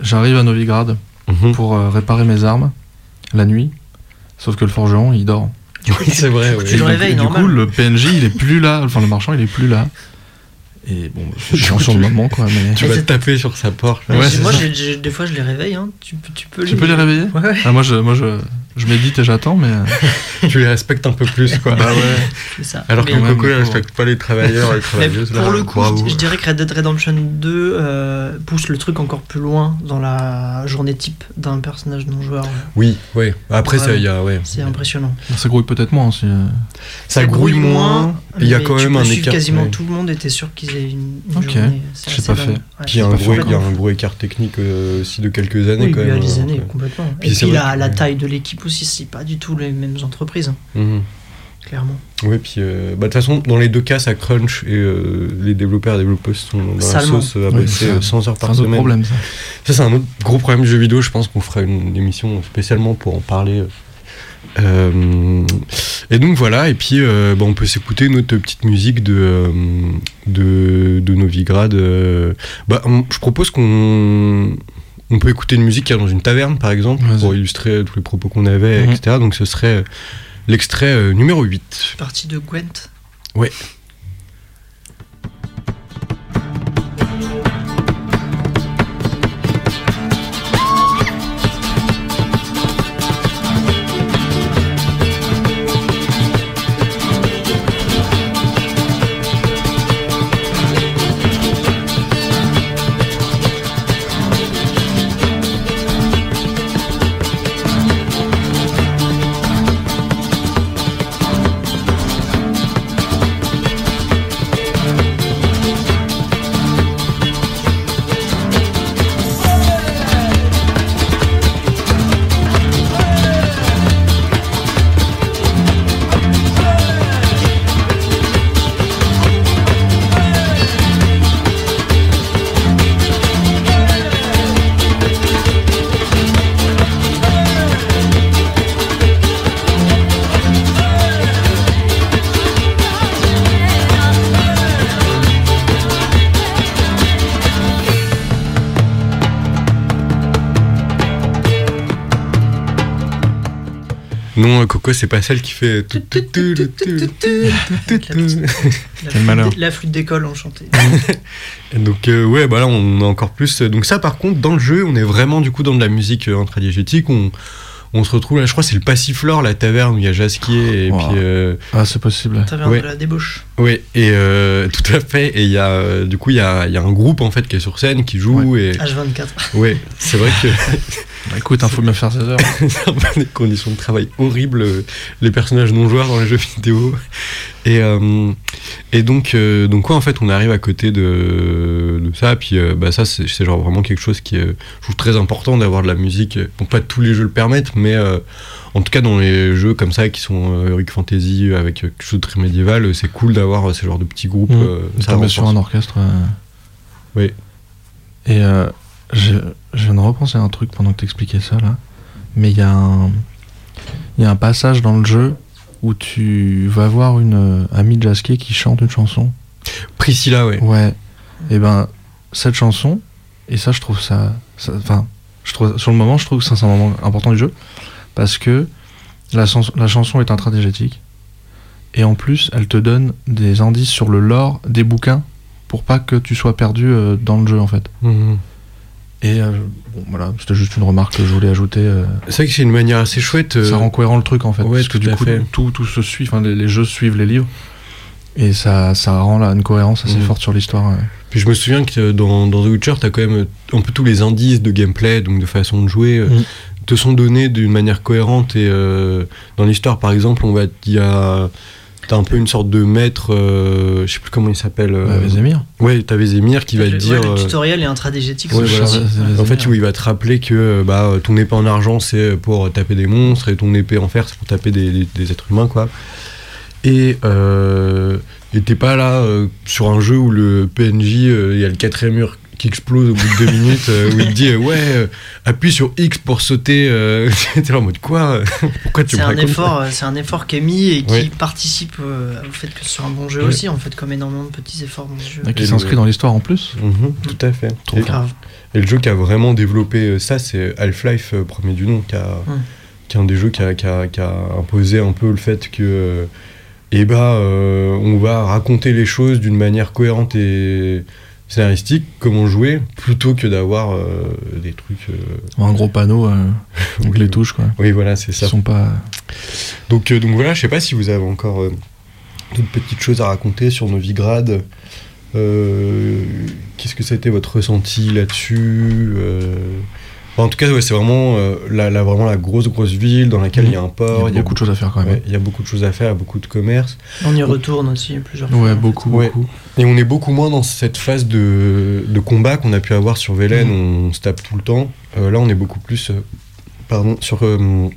j'arrive à Novigrad Mhm. pour euh, réparer mes armes la nuit, sauf que le forgeron il dort. Oui, c'est vrai. tu ouais. le Et du- coup, le PNJ il est plus là, enfin le marchand il est plus là. Et bon, c'est chiant <laughs> sur le moment quoi, mais. Tu vas c'est- taper sur sa porte. Ouais, c'est moi, des fois, je les réveille. Hein. Tu, peux- tu peux Tu peux les réveiller Ouais, ouais, ah, Moi je, moi je, je médite et j'attends, mais. <laughs> tu les respectes un peu plus, quoi. Bah ouais. c'est ça. Alors Mais- que Coco, pauvre. respecte pas les travailleurs et les <laughs> Mais travailleuses. là, pour le coup, bravo. je, je dirais que Red Dead Redemption 2 euh, pousse le truc encore plus loin dans la journée type d'un personnage non joueur. Oui, ouais. Après, Ouais. il y a, ouais. C'est impressionnant. Ça grouille peut-être moins aussi. euh. Ça grouille moins. Il y a quand même un écart. quasiment ouais. tout le monde t'es sûr qu'ils aient une, une Ok. journée. J'ai pas fait. Ouais, Puis il y a un pas gros, il y a complètement. un gros écart technique euh, aussi de quelques années Oui, quand il y a même. des hein, années, complètement. Puis et puis la, que- la taille de l'équipe aussi, c'est pas du tout les mêmes entreprises, euh, mhm. clairement. Ouais, puis euh, bah, de toute façon, dans les deux cas, ça crunch et euh, les développeurs et développeuses sont dans Salement. la sauce à Oui, bosser c'est euh, un- 100 heures C'est par un autre semaine. problème ça. Ça, c'est un autre gros problème du jeu vidéo. Je pense qu'on fera une émission spécialement pour en parler. Euh, et donc voilà, et puis euh, bah, on peut s'écouter notre petite musique de, euh, de, de Novigrad. Bah, on- je propose qu'on on peut écouter une musique qui est dans une taverne, par exemple, Vas-y. pour illustrer tous les propos qu'on avait, Mhm. etc. Donc ce serait l'extrait numéro 8. Partie de Gwent. Non, euh, Coco, c'est pas celle qui fait. la Quel flûte malheur. d- La flûte d'école enchantée. Et Donc euh, ouais, bah là on a encore plus. euh, Donc ça par contre dans le jeu, on est vraiment du coup dans de la musique euh, intradiégétique. On, on se retrouve là, je crois que c'est le Passiflore, la taverne où il y a Jasquier et Wow. puis euh, Ah, c'est possible. Taverne Ouais. de la débauche. ouais et euh, tout à fait. Et il y a euh, du coup il y a, il y a un groupe en fait qui est sur scène qui joue et H24. ouais c'est vrai que <laughs> Bah, écoute, il faut bien faire ses heures. <laughs> c'est un peu des conditions de travail horribles, les personnages non joueurs dans les jeux vidéo. Et, euh, et donc, euh, donc quoi, en fait, on arrive à côté de, de ça. Puis euh, bah, ça, c'est genre vraiment quelque chose qui est, je trouve, très important d'avoir de la musique. Bon, pas tous les jeux le permettent, mais en tout cas, dans les jeux comme ça qui sont Heroic Fantasy avec quelque chose de très médiéval, c'est cool d'avoir ce genre de petits groupes. Mmh. ça sur un orchestre. Oui. Et euh, je, je viens de repenser à un truc pendant que t'expliquais ça là. Mais il y a un, il y a un passage dans le jeu où tu vas voir une euh, amie de Jasquet qui chante une chanson. Priscilla, ouais. Ouais. Et ben cette chanson et ça je trouve ça, enfin je trouve sur le moment je trouve que ça, c'est un moment important du jeu parce que la, chanson- la chanson est intradigétique et en plus elle te donne des indices sur le lore des bouquins pour pas que tu sois perdu euh, dans le jeu en fait. Mhm. Et euh, bon, voilà, c'était juste une remarque que je voulais ajouter. euh, C'est vrai que c'est une manière assez chouette. euh, ça rend cohérent le truc en fait. ouais, parce que du coup, fait. tout, tout se suit, enfin les, les jeux suivent les livres. Et ça, ça rend là une cohérence assez Mhm. forte sur l'histoire. ouais. Puis je me souviens que dans, dans The Witcher, t'as quand même un peu tous les indices de gameplay, donc de façon de jouer, Mm. te sont donnés d'une manière cohérente. Et euh, dans l'histoire, par exemple, on va, il y a, t'as un peu une sorte de maître, euh, je sais plus comment il s'appelle. euh, Bah, Vézémir. ouais, t'as Vézémir qui va te Le- dire. ouais, le euh, tutoriel est intradégétique. Ouais, voilà. en fait, où il va te rappeler que euh, bah, ton épée en argent, c'est pour taper des monstres, et ton épée en fer, c'est pour taper des, des- des êtres humains, quoi. Et euh, t'es pas là euh, sur un jeu où le PNJ, euh, il y a le quatrième mur qui explose au bout de deux minutes, euh, où il dit euh, ouais, euh, appuie sur X pour sauter. euh, <laughs> T'es en mode quoi? Pourquoi tu C'est me un effort, c'est un effort qui est mis et qui Ouais. participe euh, au fait que ce soit un bon jeu Ouais. aussi, en fait, comme énormément de petits efforts dans jeu. Et qui s'inscrit dans l'histoire en plus. Mhm, Tout à fait. Trop Et- Grave. Et le jeu qui a vraiment développé ça, c'est Half-Life, euh, premier du nom, qui, a, Mm. qui est un des jeux qui a, qui a- qui a imposé un peu le fait que, euh, eh bah, euh, on va raconter les choses d'une manière cohérente et scénaristique, comment jouer, plutôt que d'avoir euh, des trucs. euh, Un gros panneau euh, <laughs> avec les touches quoi. Oui, voilà, c'est ça. sont pas. Donc, euh, donc voilà, je sais pas si vous avez encore d'autres petites choses à raconter sur Novigrad. Qu'est-ce que c'était votre ressenti là-dessus En tout cas, ouais, c'est vraiment, euh, la, la- vraiment la grosse, grosse ville dans laquelle il y a un Il port, y a beaucoup de choses à faire quand même. ouais, il y a beaucoup de choses à faire, beaucoup de commerce. On y retourne aussi plusieurs fois. Ouais, en fait. beaucoup, Ouais. beaucoup. Et on est beaucoup moins dans cette phase de, de combat qu'on a pu avoir sur Velen, on se tape tout le temps. Euh, là, on est beaucoup plus euh, pardon, sur. euh,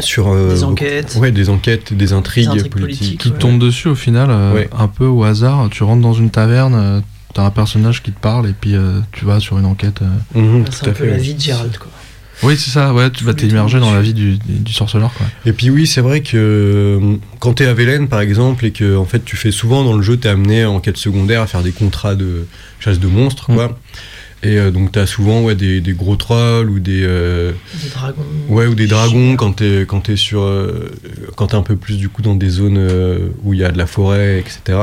sur euh, Des beaucoup- enquêtes. Ouais, des enquêtes, des intrigues, Des intrigues politiques. politiques. Qui Ouais. tombe dessus au final, euh, Ouais. un peu au hasard. Tu rentres dans une taverne, euh, t'as un personnage qui te parle et puis euh, tu vas sur une enquête. euh. Mhm, C'est un peu fait. la vie de Gérald, quoi. Oui, c'est ça, ouais, tu vas Tu t'immerger dans la vie du, du sorceleur quoi. Et puis oui, c'est vrai que euh, quand t'es à Velen par exemple et que en fait tu fais souvent dans le jeu, t'es amené en quête secondaire à faire des contrats de chasse de monstres, Mm. quoi. Et euh, donc t'as souvent ouais, des, des gros trolls ou des euh, Des dragons. ouais ou des dragons quand t'es quand t'es sur euh, quand t'es un peu plus du coup dans des zones euh, où il y a de la forêt, etc.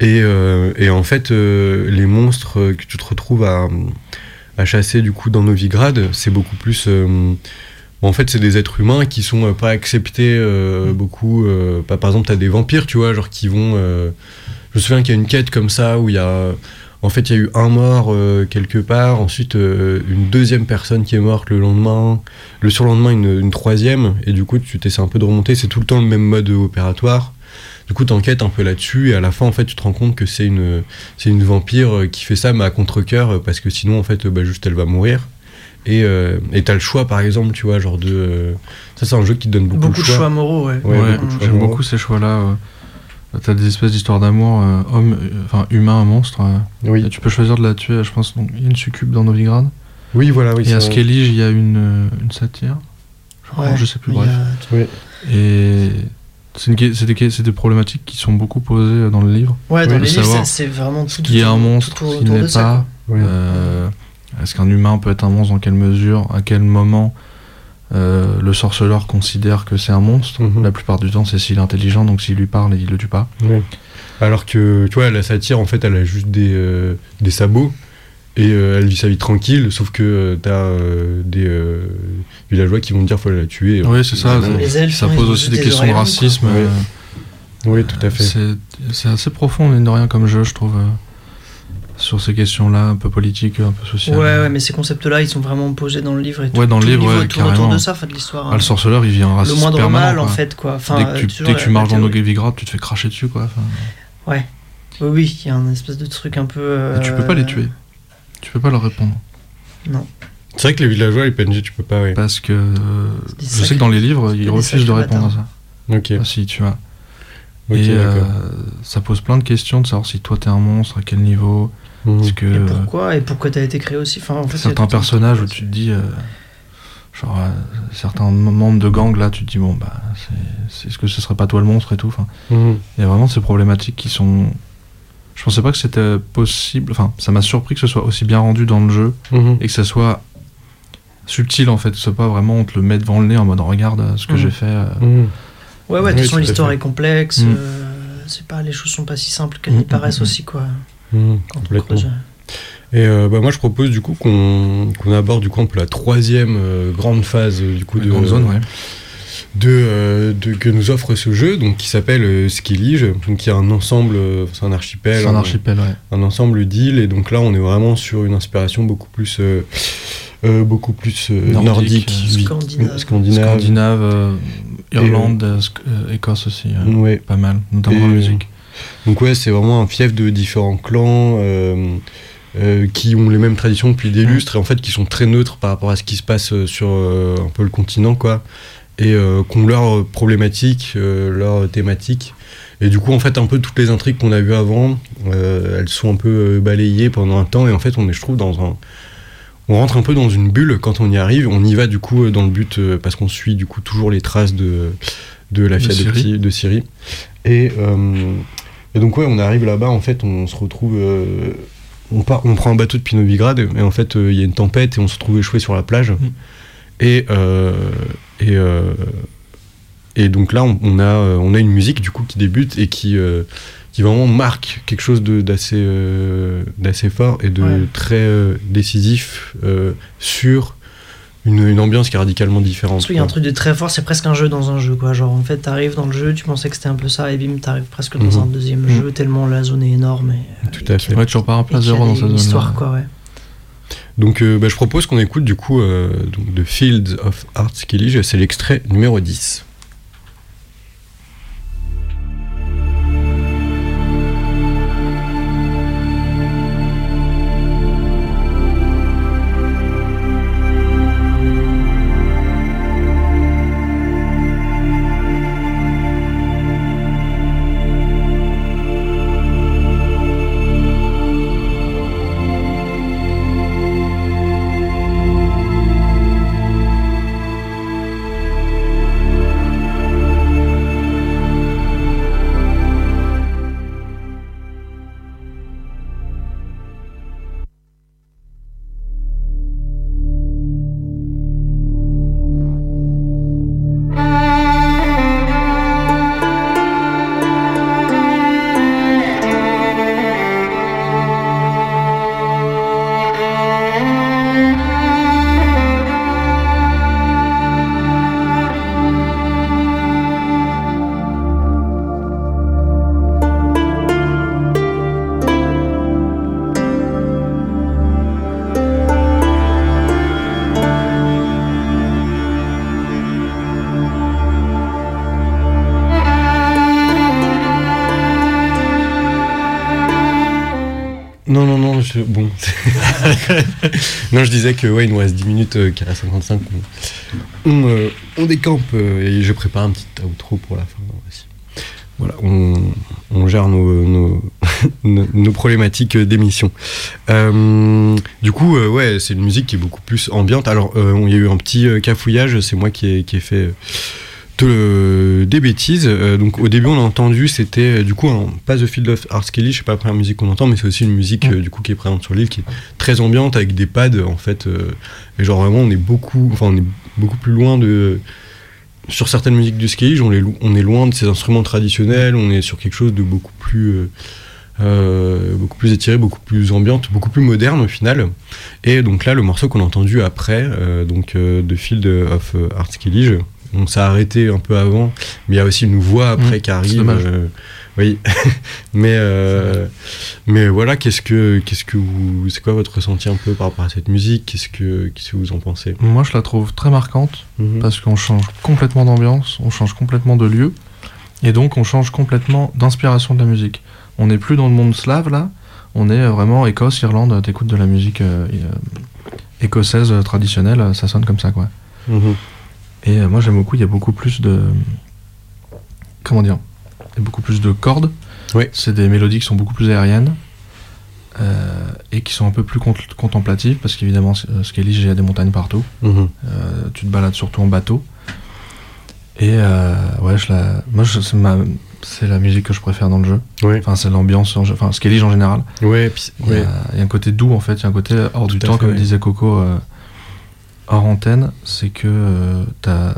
Et, euh, et en fait euh, les monstres euh, que tu te retrouves à, à chasser du coup dans Novigrad, c'est beaucoup plus euh, Bon, en fait, c'est des êtres humains qui sont euh, pas acceptés euh, beaucoup. euh, pas, par exemple, t'as des vampires, tu vois, genre qui vont. euh, je me souviens qu'il y a une quête comme ça où il y a. En fait, il y a eu un mort euh, quelque part, ensuite euh, une deuxième personne qui est morte le lendemain, le surlendemain une, une troisième, et du coup tu essaies un peu de remonter, c'est tout le temps le même mode opératoire. Du coup, t'enquêtes un peu là-dessus, et à la fin, en fait, tu te rends compte que c'est une, c'est une vampire euh, qui fait ça, mais à contre-coeur, euh, parce que sinon, en fait, euh, bah, juste elle va mourir. Et euh, et t'as le choix, par exemple, tu vois, genre de. euh, Ça, c'est un jeu qui te donne beaucoup, Beaucoup de choix moraux, ouais. Ouais, Ouais, beaucoup de choix j'aime moraux. beaucoup ces choix-là. euh. T'as des espèces d'histoires d'amour, euh, homme, euh, enfin humain, monstre. euh. Oui, Et tu peux choisir de la tuer, je pense. Il y a une succube dans Novigrad. oui, voilà, oui. et à Skellige, il y a une, une satire. Je crois, Ouais, je sais plus, bref. a- Et c'est une que- c'est des, c'est des problématiques qui sont beaucoup posées euh, dans le livre. Ouais, dans Oui, les livres, savoir c'est- vraiment tout. Ce qui est un monstre, tout qui n'est pas. Oui. Euh, Est-ce qu'un humain peut être un monstre Dans quelle mesure À quel moment euh, le sorceleur considère que c'est un monstre? Mhm. La plupart du temps, c'est s'il est intelligent, donc s'il lui parle, il le tue pas. Alors que, tu vois, la satire, en fait, elle a juste des, euh, des sabots et euh, elle vit sa vie tranquille, sauf que euh, t'as euh, des euh, villageois qui vont te dire faut la tuer. Oui, c'est ça. Elfes, ça hein, pose aussi des des questions de racisme. Ouais. euh, Oui, tout à fait. C'est c'est assez profond, mine de rien, comme jeu, je trouve. euh. sur ces questions-là, un peu politiques, un peu sociales. Ouais, ouais, mais ces concepts-là, ils sont vraiment posés dans le livre et tout. Ouais, dans le tout livre, niveau ouais, autour carrément. de ça, enfin, de l'histoire. Ah, le sorceleur, il vient un le racisme moindre permanent, mal, en quoi. fait, quoi. Enfin, dès que tu, dès que marches dans théorie. Noguevigrad, tu te fais cracher dessus, quoi. Enfin, Oui, oui, il y a un espèce de truc un peu. et tu peux pas euh, les tuer. Tu peux pas leur répondre. Non. C'est vrai que les villageois, les PNJ, tu peux pas, ouais. Parce que euh, je sais que dans les livres, ils refusent de répondre à ça. Ok, Ah, si, tu vois. ok, et euh, d'accord. ça pose plein de questions de savoir si toi t'es un monstre, à quel niveau. Est-ce que Et euh, pourquoi Et pourquoi t'as été créé aussi? Enfin, en fait, certains personnages où tu te dis. euh, genre, euh, certains membres de gang là, tu te dis, bon, bah, c'est- c'est- est-ce que ce serait pas toi le monstre et tout Mhm. Il y a vraiment ces problématiques qui sont. Je pensais pas que c'était possible. Enfin, ça m'a surpris que ce soit aussi bien rendu dans le jeu Mhm. et que ça soit subtil en fait. Que ce soit pas vraiment on te le met devant le nez en mode regarde euh, ce que Mhm. j'ai fait. euh. Mhm. Ouais, ouais, de toute façon, l'histoire est complexe. Euh, c'est pas, les choses sont pas si simples qu'elles y mm, paraissent aussi, quoi. Complètement. Et euh, bah, moi, je propose du coup qu'on qu'on aborde du coup un peu la troisième euh, grande phase du coup La de, grande zone, ouais. De, euh, de- que nous offre ce jeu, donc qui s'appelle euh, Skillige, donc qui est un ensemble, euh, c'est un archipel, un un- archipel, ouais. un ensemble d'îles, et donc là, on est vraiment sur une inspiration beaucoup plus euh, euh, beaucoup plus euh, Nordique, scandinave. scandinave. Scandinave, euh, Irlande, euh, euh, Écosse aussi. euh, Ouais. Pas mal, notamment la musique. Donc ouais, c'est vraiment un fief de différents clans euh, euh, qui ont les mêmes traditions depuis des lustres et en fait qui sont très neutres par rapport à ce qui se passe sur euh, un peu le continent quoi et euh, qui ont leurs problématiques, euh, leurs thématiques. Et du coup, en fait, un peu toutes les intrigues qu'on a vues avant, euh, elles sont un peu euh, balayées pendant un temps et en fait, on est, je trouve, dans un on rentre un peu dans une bulle quand on y arrive. On y va du coup dans le but parce qu'on suit du coup toujours les traces de de la De fille Syrie. de Syrie. Et, et donc ouais, on arrive là-bas. En fait, on se retrouve. on, part, on prend un bateau de Novigrad et en fait il y a une tempête et on se retrouve échoué sur la plage. Et euh, et euh, et donc là, on, on a euh, on a une musique du coup qui débute et qui euh, qui vraiment marque quelque chose de- d'assez euh, d'assez fort et de Ouais. très euh, décisif euh, sur une, une ambiance qui est radicalement différente. Il y a un truc de très fort, c'est presque un jeu dans un jeu, quoi. Genre, en fait, t'arrives dans le jeu, tu pensais que c'était un peu ça, et bim, t'arrives presque dans Mhm. un deuxième Mhm. jeu, tellement la zone est énorme. Et, Tout à fait. Ouais, tu repars à et place zéro dans cette une zone. histoire, quoi, ouais. Donc euh, bah, je propose qu'on écoute du coup euh, donc, The Fields of Art Skillige, c'est l'extrait numéro 10. Je disais que ouais, il nous reste 10 minutes, euh, qu'à 55, on, on, euh, on décampe euh, et je prépare un petit outro pour la fin. Voilà, on, gère <laughs> nos, problématiques d'émission. Euh, du coup, ouais, c'est une musique qui est beaucoup plus ambiante. Alors, il y a eu un petit cafouillage, c'est moi qui ai, qui ai fait de- des bêtises. Euh, donc, au début, on a entendu, c'était euh, du coup pas The Field of Art Kelly, je sais pas la première musique qu'on entend, mais c'est aussi une musique euh, du coup qui est présente sur l'île, qui est très ambiante avec des pads en fait. et genre vraiment, on est beaucoup, enfin, on est beaucoup plus loin de sur certaines musiques du skate, on est, loin de ces instruments traditionnels, on est sur quelque chose de beaucoup plus, beaucoup plus étiré, beaucoup plus ambiante, beaucoup plus moderne au final. Et donc là, le morceau qu'on a entendu après, donc The Field of Art Skillige, on s'est arrêté un peu avant, mais il y a aussi une voix après Mmh, qui arrive. euh, Oui, <laughs> mais euh, mais voilà, qu'est-ce que qu'est-ce que vous, c'est quoi votre ressenti un peu par rapport à cette musique? Qu'est-ce que qu'est-ce que vous en pensez? Moi, je la trouve très marquante Mhm. parce qu'on change complètement d'ambiance, on change complètement de lieu, et donc on change complètement d'inspiration de la musique. On n'est plus dans le monde slave là, on est vraiment Écosse, Irlande, t'écoutes de la musique euh, euh, écossaise euh, traditionnelle, euh, ça sonne comme ça quoi. Mhm. Et euh, moi j'aime beaucoup, il y a beaucoup plus de. Comment dire Il y a beaucoup plus de cordes. Oui. C'est des mélodies qui sont beaucoup plus aériennes. euh, et qui sont un peu plus cont- contemplatives parce qu'évidemment euh, il y a des montagnes partout Mhm. Euh, tu te balades surtout en bateau et ouais je la moi c'est ma c'est la musique que je préfère dans le jeu enfin c'est l'ambiance en- enfin Skellige en général puis- il y, a, il y a un côté doux en fait, il y a un côté hors du Tout temps, fait, comme disait Coco hors antenne, c'est que euh, t'as.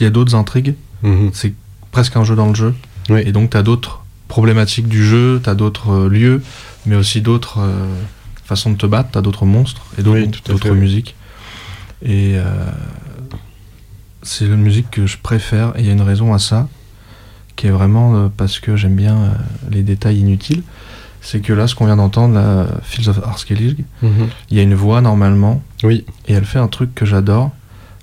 Il y a d'autres intrigues, Mhm. c'est presque un jeu dans le jeu, et donc t'as d'autres problématiques du jeu, t'as d'autres euh, lieux, mais aussi d'autres euh, façons de te battre, t'as d'autres monstres et d'autres Oui, musiques. Et euh, c'est la musique que je préfère, et il y a une raison à ça, qui est vraiment parce que j'aime bien les détails inutiles. C'est que là, ce qu'on vient d'entendre, la Fields of Arskellig, Mhm. il y a une voix normalement, Oui, et elle fait un truc que j'adore.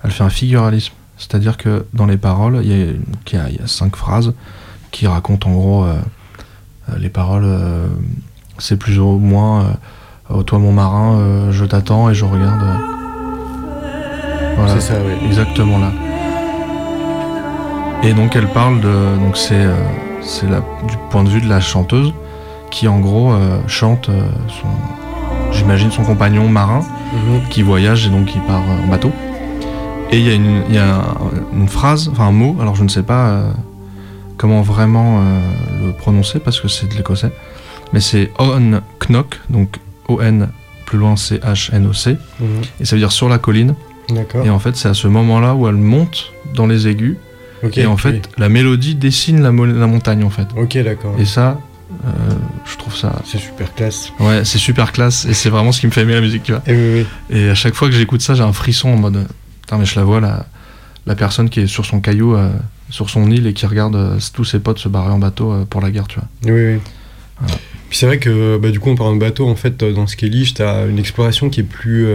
Elle fait un figuralisme. C'est-à-dire que dans les paroles, il y a, il y a- il y a cinq phrases qui racontent en gros euh, euh, les paroles. euh, c'est plus ou moins euh, Oh, Toi, mon marin, je t'attends et je regarde. Voilà, c'est ça, oui. exactement là. Et donc elle parle de. Donc c'est du point de vue de la chanteuse qui en gros chante son. J'imagine son compagnon marin Mhm. qui voyage et donc qui part euh, en bateau. Et il y a, une, il y a un- une phrase, enfin un mot, alors je ne sais pas euh, comment vraiment euh, le prononcer parce que c'est de l'écossais, mais c'est On Knock, donc O-N plus loin C-H-N-O-C, Mhm. et ça veut dire sur la colline. Et en fait, c'est à ce moment-là où elle monte dans les aigus, et en fait, la mélodie dessine la, mo- la montagne en fait. Ok, d'accord. Et ça, euh, je trouve ça. C'est super classe. Ouais, c'est super classe, et c'est vraiment ce qui me fait aimer la musique, tu vois. Eh oui, oui. Et à chaque fois que j'écoute ça, j'ai un frisson en mode Putain, mais je la vois, la, la personne qui est sur son caillou, euh, sur son île et qui regarde euh, tous ses potes se barrer en bateau pour la guerre, tu vois. Oui, oui. Voilà. Puis c'est vrai que bah, du coup, en parlant de bateau, en fait, dans Skellige, tu as une exploration qui est plus.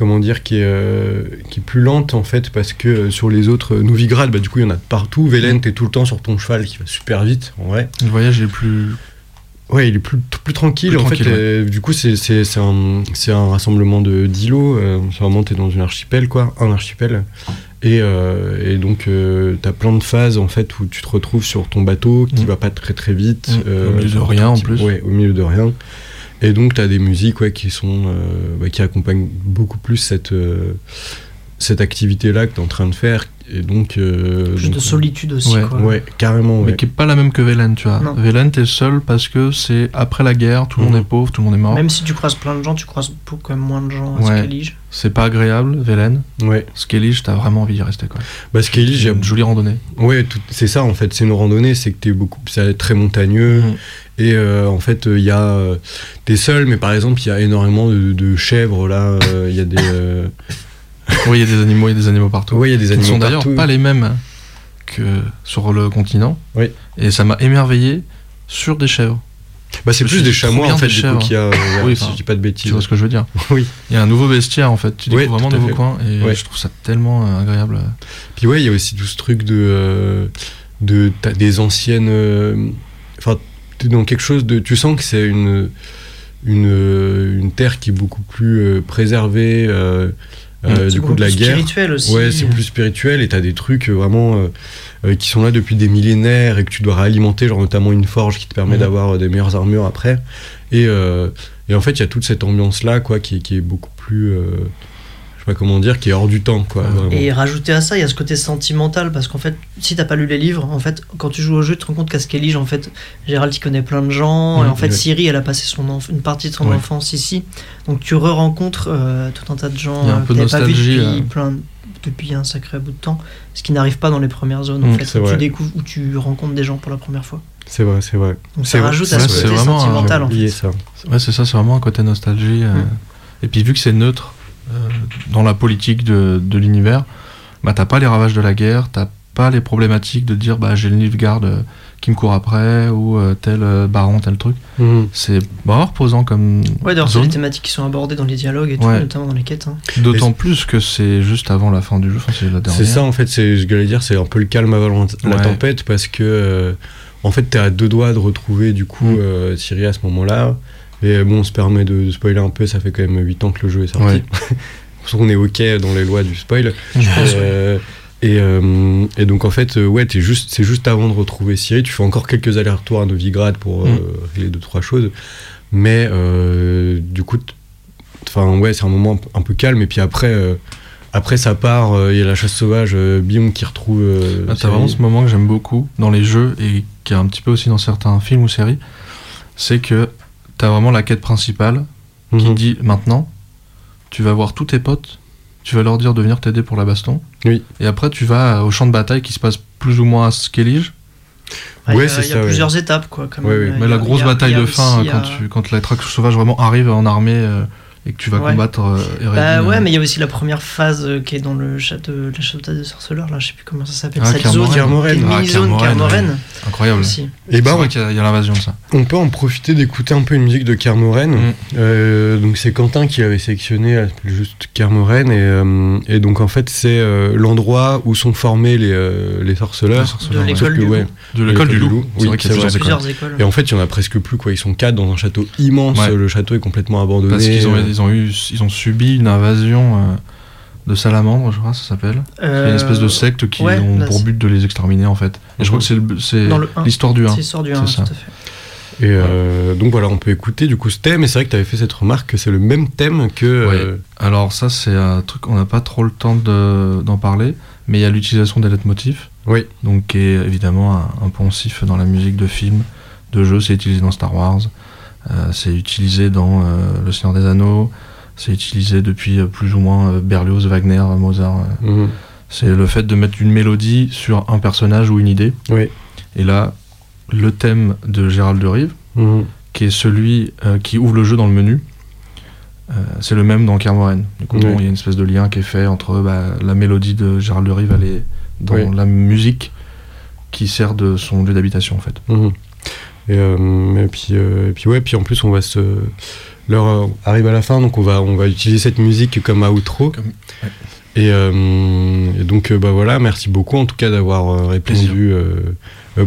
Comment dire qui est, euh, qui est plus lente en fait parce que euh, sur les autres euh, Novigrad bah du coup il y en a de partout Velen Mm. t'es tout le temps sur ton cheval qui va super vite en vrai Le voyage est plus. ouais il est plus, plus tranquille Plus en tranquille, fait euh, du coup c'est c'est c'est un, c'est un rassemblement de d'îlots c'est vraiment t'es dans une archipel quoi un archipel et, et donc t'as plein de phases en fait où tu te retrouves sur ton bateau qui Mm. va pas très très vite Mm. Au milieu de rien, en plus. ouais au milieu de rien et donc t'as des musiques qui sont euh, bah, qui accompagnent beaucoup plus cette euh, cette activité là que t'es en train de faire et donc euh, Plus donc, de solitude aussi, Ouais. quoi. ouais carrément Mais qui est pas la même que Velen, tu vois. Velen, t'es seul parce que c'est après la guerre, tout le monde Mhm. est pauvre, tout le monde est mort. Même si tu croises plein de gens, tu croises beaucoup quand même moins de gens à Ouais. Skellige. C'est pas agréable, Velen. ouais Skellige, t'as vraiment envie d'y rester, quoi. bah Skellige, une jolie randonnée. Ouais, tout- c'est ça en fait. C'est une randonnée, c'est que t'es beaucoup, c'est très montagneux Mhm. et euh, en fait il y a, euh, t'es seul, mais par exemple il y a énormément de, de chèvres là. euh, Il y a des, euh, Oui, il y a des animaux, il y a des animaux partout. ouais, il y a des Qui ne animaux sont d'ailleurs pas les mêmes que sur le continent. Oui. Et ça m'a émerveillé sur des chèvres. Bah c'est plus des chamois en fait des du coup chèvres. qu'il y a. <laughs> euh, Oui, si je dis pas de Tu bêtises. vois ce que je veux dire <laughs> Oui. Il y a un nouveau bestiaire en fait. Tu découvres vraiment tout un nouveau fait. coin et Ouais. je trouve ça tellement euh, agréable. Puis ouais, il y a aussi tout ce truc de, euh, de t'as des anciennes. euh, Enfin, dans quelque chose de. Tu sens que c'est une une, une terre qui est beaucoup plus préservée. Euh, du coup de la plus guerre. spirituel aussi. Ouais, c'est plus spirituel et t'as des trucs euh, vraiment euh, euh, qui sont là depuis des millénaires et que tu dois réalimenter, genre notamment une forge qui te permet Mhm. d'avoir euh, des meilleures armures après. Et, euh, et en fait, il y a toute cette ambiance là, quoi, qui, est- qui est beaucoup plus, euh, pas comment dire, qui est hors du temps, quoi. Vraiment. Et rajouter à ça, il y a ce côté sentimental parce qu'en fait, si t'as pas lu les livres, en fait, quand tu joues au jeu, tu te rends compte qu'à Skellige, en fait, Gérald, il connaît plein de gens. Et en fait, ouais. Siri, elle a passé son enf- une partie de son Ouais. enfance ici. Donc tu re-rencontres euh, tout un tas de gens euh, peu que t'avais pas vu nostalgie, depuis, euh. plein, depuis un sacré bout de temps. Ce qui n'arrive pas dans les premières zones, en Mhm, fait, où vrai. tu découvres, où tu rencontres des gens pour la première fois. C'est vrai, c'est vrai. Donc ça rajoute c'est à ce côté c'est vraiment un- sentimental, en fait. ça. Ouais, c'est ça, c'est vraiment un côté nostalgie. euh. Mm. Et puis vu que c'est neutre euh, dans la politique de, de l'univers, bah t'as pas les ravages de la guerre, t'as pas les problématiques de dire bah j'ai le Nilfgaard euh, qui me court après ou euh, tel euh, baron, tel truc. Mhm. C'est vraiment reposant comme Ouais, d'ailleurs, c'est les thématiques qui sont abordées dans les dialogues et tout, Ouais. notamment dans les quêtes. hein. D'autant plus que c'est juste avant la fin du jeu, enfin c'est la dernière. C'est ça en fait, c'est ce que j'allais dire, c'est un peu le calme avant la Ouais. tempête parce que euh, en fait t'es à deux doigts de retrouver du coup Mm. euh, Ciri à ce moment-là. Et bon, on se permet de, de spoiler un peu, ça fait quand même 8 ans que le jeu est sorti. Ouais. <laughs> on est ok dans les lois du spoil. Euh, et, euh, et donc en fait, euh, ouais, juste, c'est juste avant de retrouver Ciri. Tu fais encore quelques allers-retours à Novigrad pour euh, Mm. régler deux trois choses, mais du coup, enfin ouais, c'est un moment un peu- calme. Et puis après, après ça part. Il y a la chasse sauvage, Bion qui retrouve. Ah, T'as vraiment ce moment que j'aime beaucoup dans les jeux et qui est un petit peu aussi dans certains films ou séries, c'est que t'as vraiment la quête principale qui Mhm. dit maintenant, tu vas voir tous tes potes, tu vas leur dire de venir t'aider pour la baston. Oui. Et après, tu vas au champ de bataille qui se passe plus ou moins à Skellige. Ouais, Ouais, il y a, c'est il y a ça, ouais. plusieurs étapes, quoi. Quand Ouais, même. y Mais a- la grosse bataille de fin, aussi, quand, euh, tu, quand la traque sauvage vraiment arrive en armée euh, et que tu vas Ouais. combattre euh, Eredin, Bah ouais, euh, mais il y a aussi la première phase euh, qui est dans le château, le château des sorceleurs, là, je sais plus comment ça s'appelle. Ah, cette Kermoren. zone, Kermoren. Ah, Kermoren, Kermoren incroyable. aussi. Et C'est bah, vrai on, qu'il y a, il y a l'invasion de ça. on peut en profiter d'écouter un peu une musique de Kermoren. Mm. Euh, donc c'est Quentin qui l'avait sélectionné, juste Kermoren, et, euh, et donc en fait c'est euh, l'endroit où sont formés les, euh, les sorceleurs. De l'école du ouais, loup. De du loup. Oui, C'est vrai qu'il y a plusieurs écoles. Et en fait, il y en a presque plus, quoi. Ils sont quatre dans un château immense. Le château est complètement abandonné. Parce qu'ils ont, ils ont, eu, ils ont subi une invasion euh, de salamandres, je crois, ça s'appelle. C'est une espèce de secte qui Euh, ouais, ont là, pour but de les exterminer, en fait. Et je crois que c'est l'histoire du 1. C'est l'histoire du c'est 1, ça. tout à fait. Et euh, donc voilà, on peut écouter du coup ce thème. Et c'est vrai que tu avais fait cette remarque que c'est le même thème que. euh, Alors ça, c'est un truc, on n'a pas trop le temps de- d'en parler, mais il y a l'utilisation des leitmotifs, Oui. donc qui est évidemment un, un poncif dans la musique de film, de jeu, c'est utilisé dans Star Wars, euh, c'est utilisé dans euh, Le Seigneur des Anneaux, c'est utilisé depuis euh, plus ou moins euh, Berlioz, Wagner, Mozart. euh. Mhm. C'est le fait de mettre une mélodie sur un personnage ou une idée. Oui. Et là, le thème de Gérald de Rive, Mhm. qui est celui euh, qui ouvre le jeu dans le menu, euh, c'est le même dans Kermoren. Du coup, Oui. bon, il y a une espèce de lien qui est fait entre bah, la mélodie de Gérald de Rive, elle est dans Oui. la musique qui sert de son lieu d'habitation en fait. Mhm. Et, euh, et puis, euh, et puis ouais, puis en plus on va se. L'heure euh, arrive à la fin, donc on va, on va utiliser cette musique comme outro. Comme- ouais. Et, euh, et donc bah voilà, merci beaucoup en tout cas d'avoir répondu euh,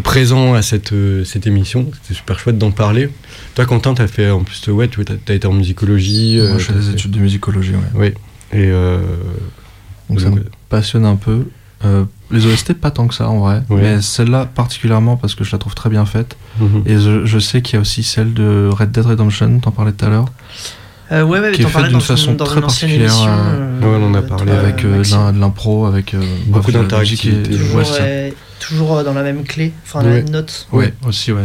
présent à cette, cette émission. C'était super chouette d'en parler. Toi Quentin, t'as fait en plus ouais, tu as, été en musicologie. Moi, je fais des fait- études de musicologie. ouais. Oui. Et euh, Donc ça me passionne un peu. Euh, les OST, pas tant que ça en vrai, mais celle-là particulièrement parce que je la trouve très bien faite. mhm. Et je, je sais qu'il y a aussi celle de Red Dead Redemption, t'en parlais tout à l'heure. Euh, ouais, ouais, Qui est faite d'une façon dans très particulière, émission. euh, ouais, on en a parlé toi, avec euh, de l'impro, avec euh, Beaucoup d'interactivité. Toujours, ouais, euh, toujours euh, dans la même clé, enfin la même note. Ouais, aussi, ouais.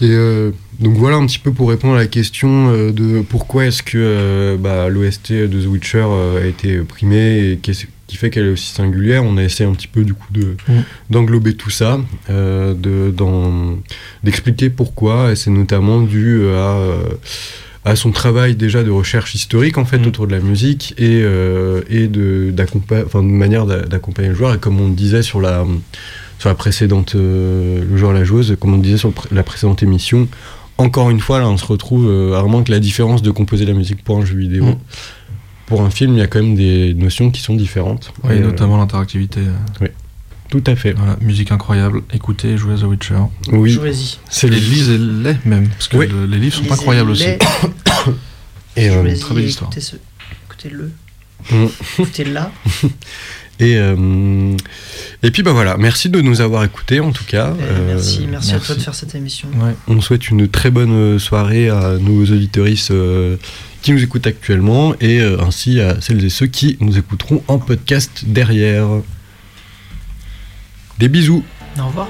Et euh, donc voilà un petit peu pour répondre à la question euh, de pourquoi est-ce que euh, bah, l'OST de The Witcher euh, a été primée et qu'est-ce qui fait qu'elle est aussi singulière. On a essayé un petit peu du coup de Mm. d'englober tout ça, euh, de d'expliquer pourquoi. Et c'est notamment dû à euh, à son travail déjà de recherche historique en fait Mm. autour de la musique et euh, et de d'accompagner enfin de manière d'a- d'accompagner le joueur et comme on le disait sur la sur la précédente euh, le joueur la joueuse comme on disait sur la précédente émission encore une fois là on se retrouve euh, vraiment que la différence de composer la musique pour un jeu vidéo Mm. Pour un film il y a quand même des notions qui sont différentes Ouais, Et, euh, notamment l'interactivité. euh, tout à fait Voilà, musique incroyable. Écoutez et jouez à The Witcher. oui Jouez-y. c'est Et le lisez-les même, parce que Oui. le- les livres sont incroyables aussi. <coughs> et, euh, jouez-y, très belle histoire. écoutez ce- Écoutez-le. Mm. <laughs> Écoutez-la. <laughs> et euh, et puis bah voilà merci de nous avoir écoutés en tout cas Eh, Euh, merci, merci, à toi de faire cette émission. Ouais. On souhaite une très bonne soirée à nos auditeuristes euh, qui nous écoutent actuellement et euh, ainsi à celles et ceux qui nous écouteront en podcast derrière. Des bisous Au revoir.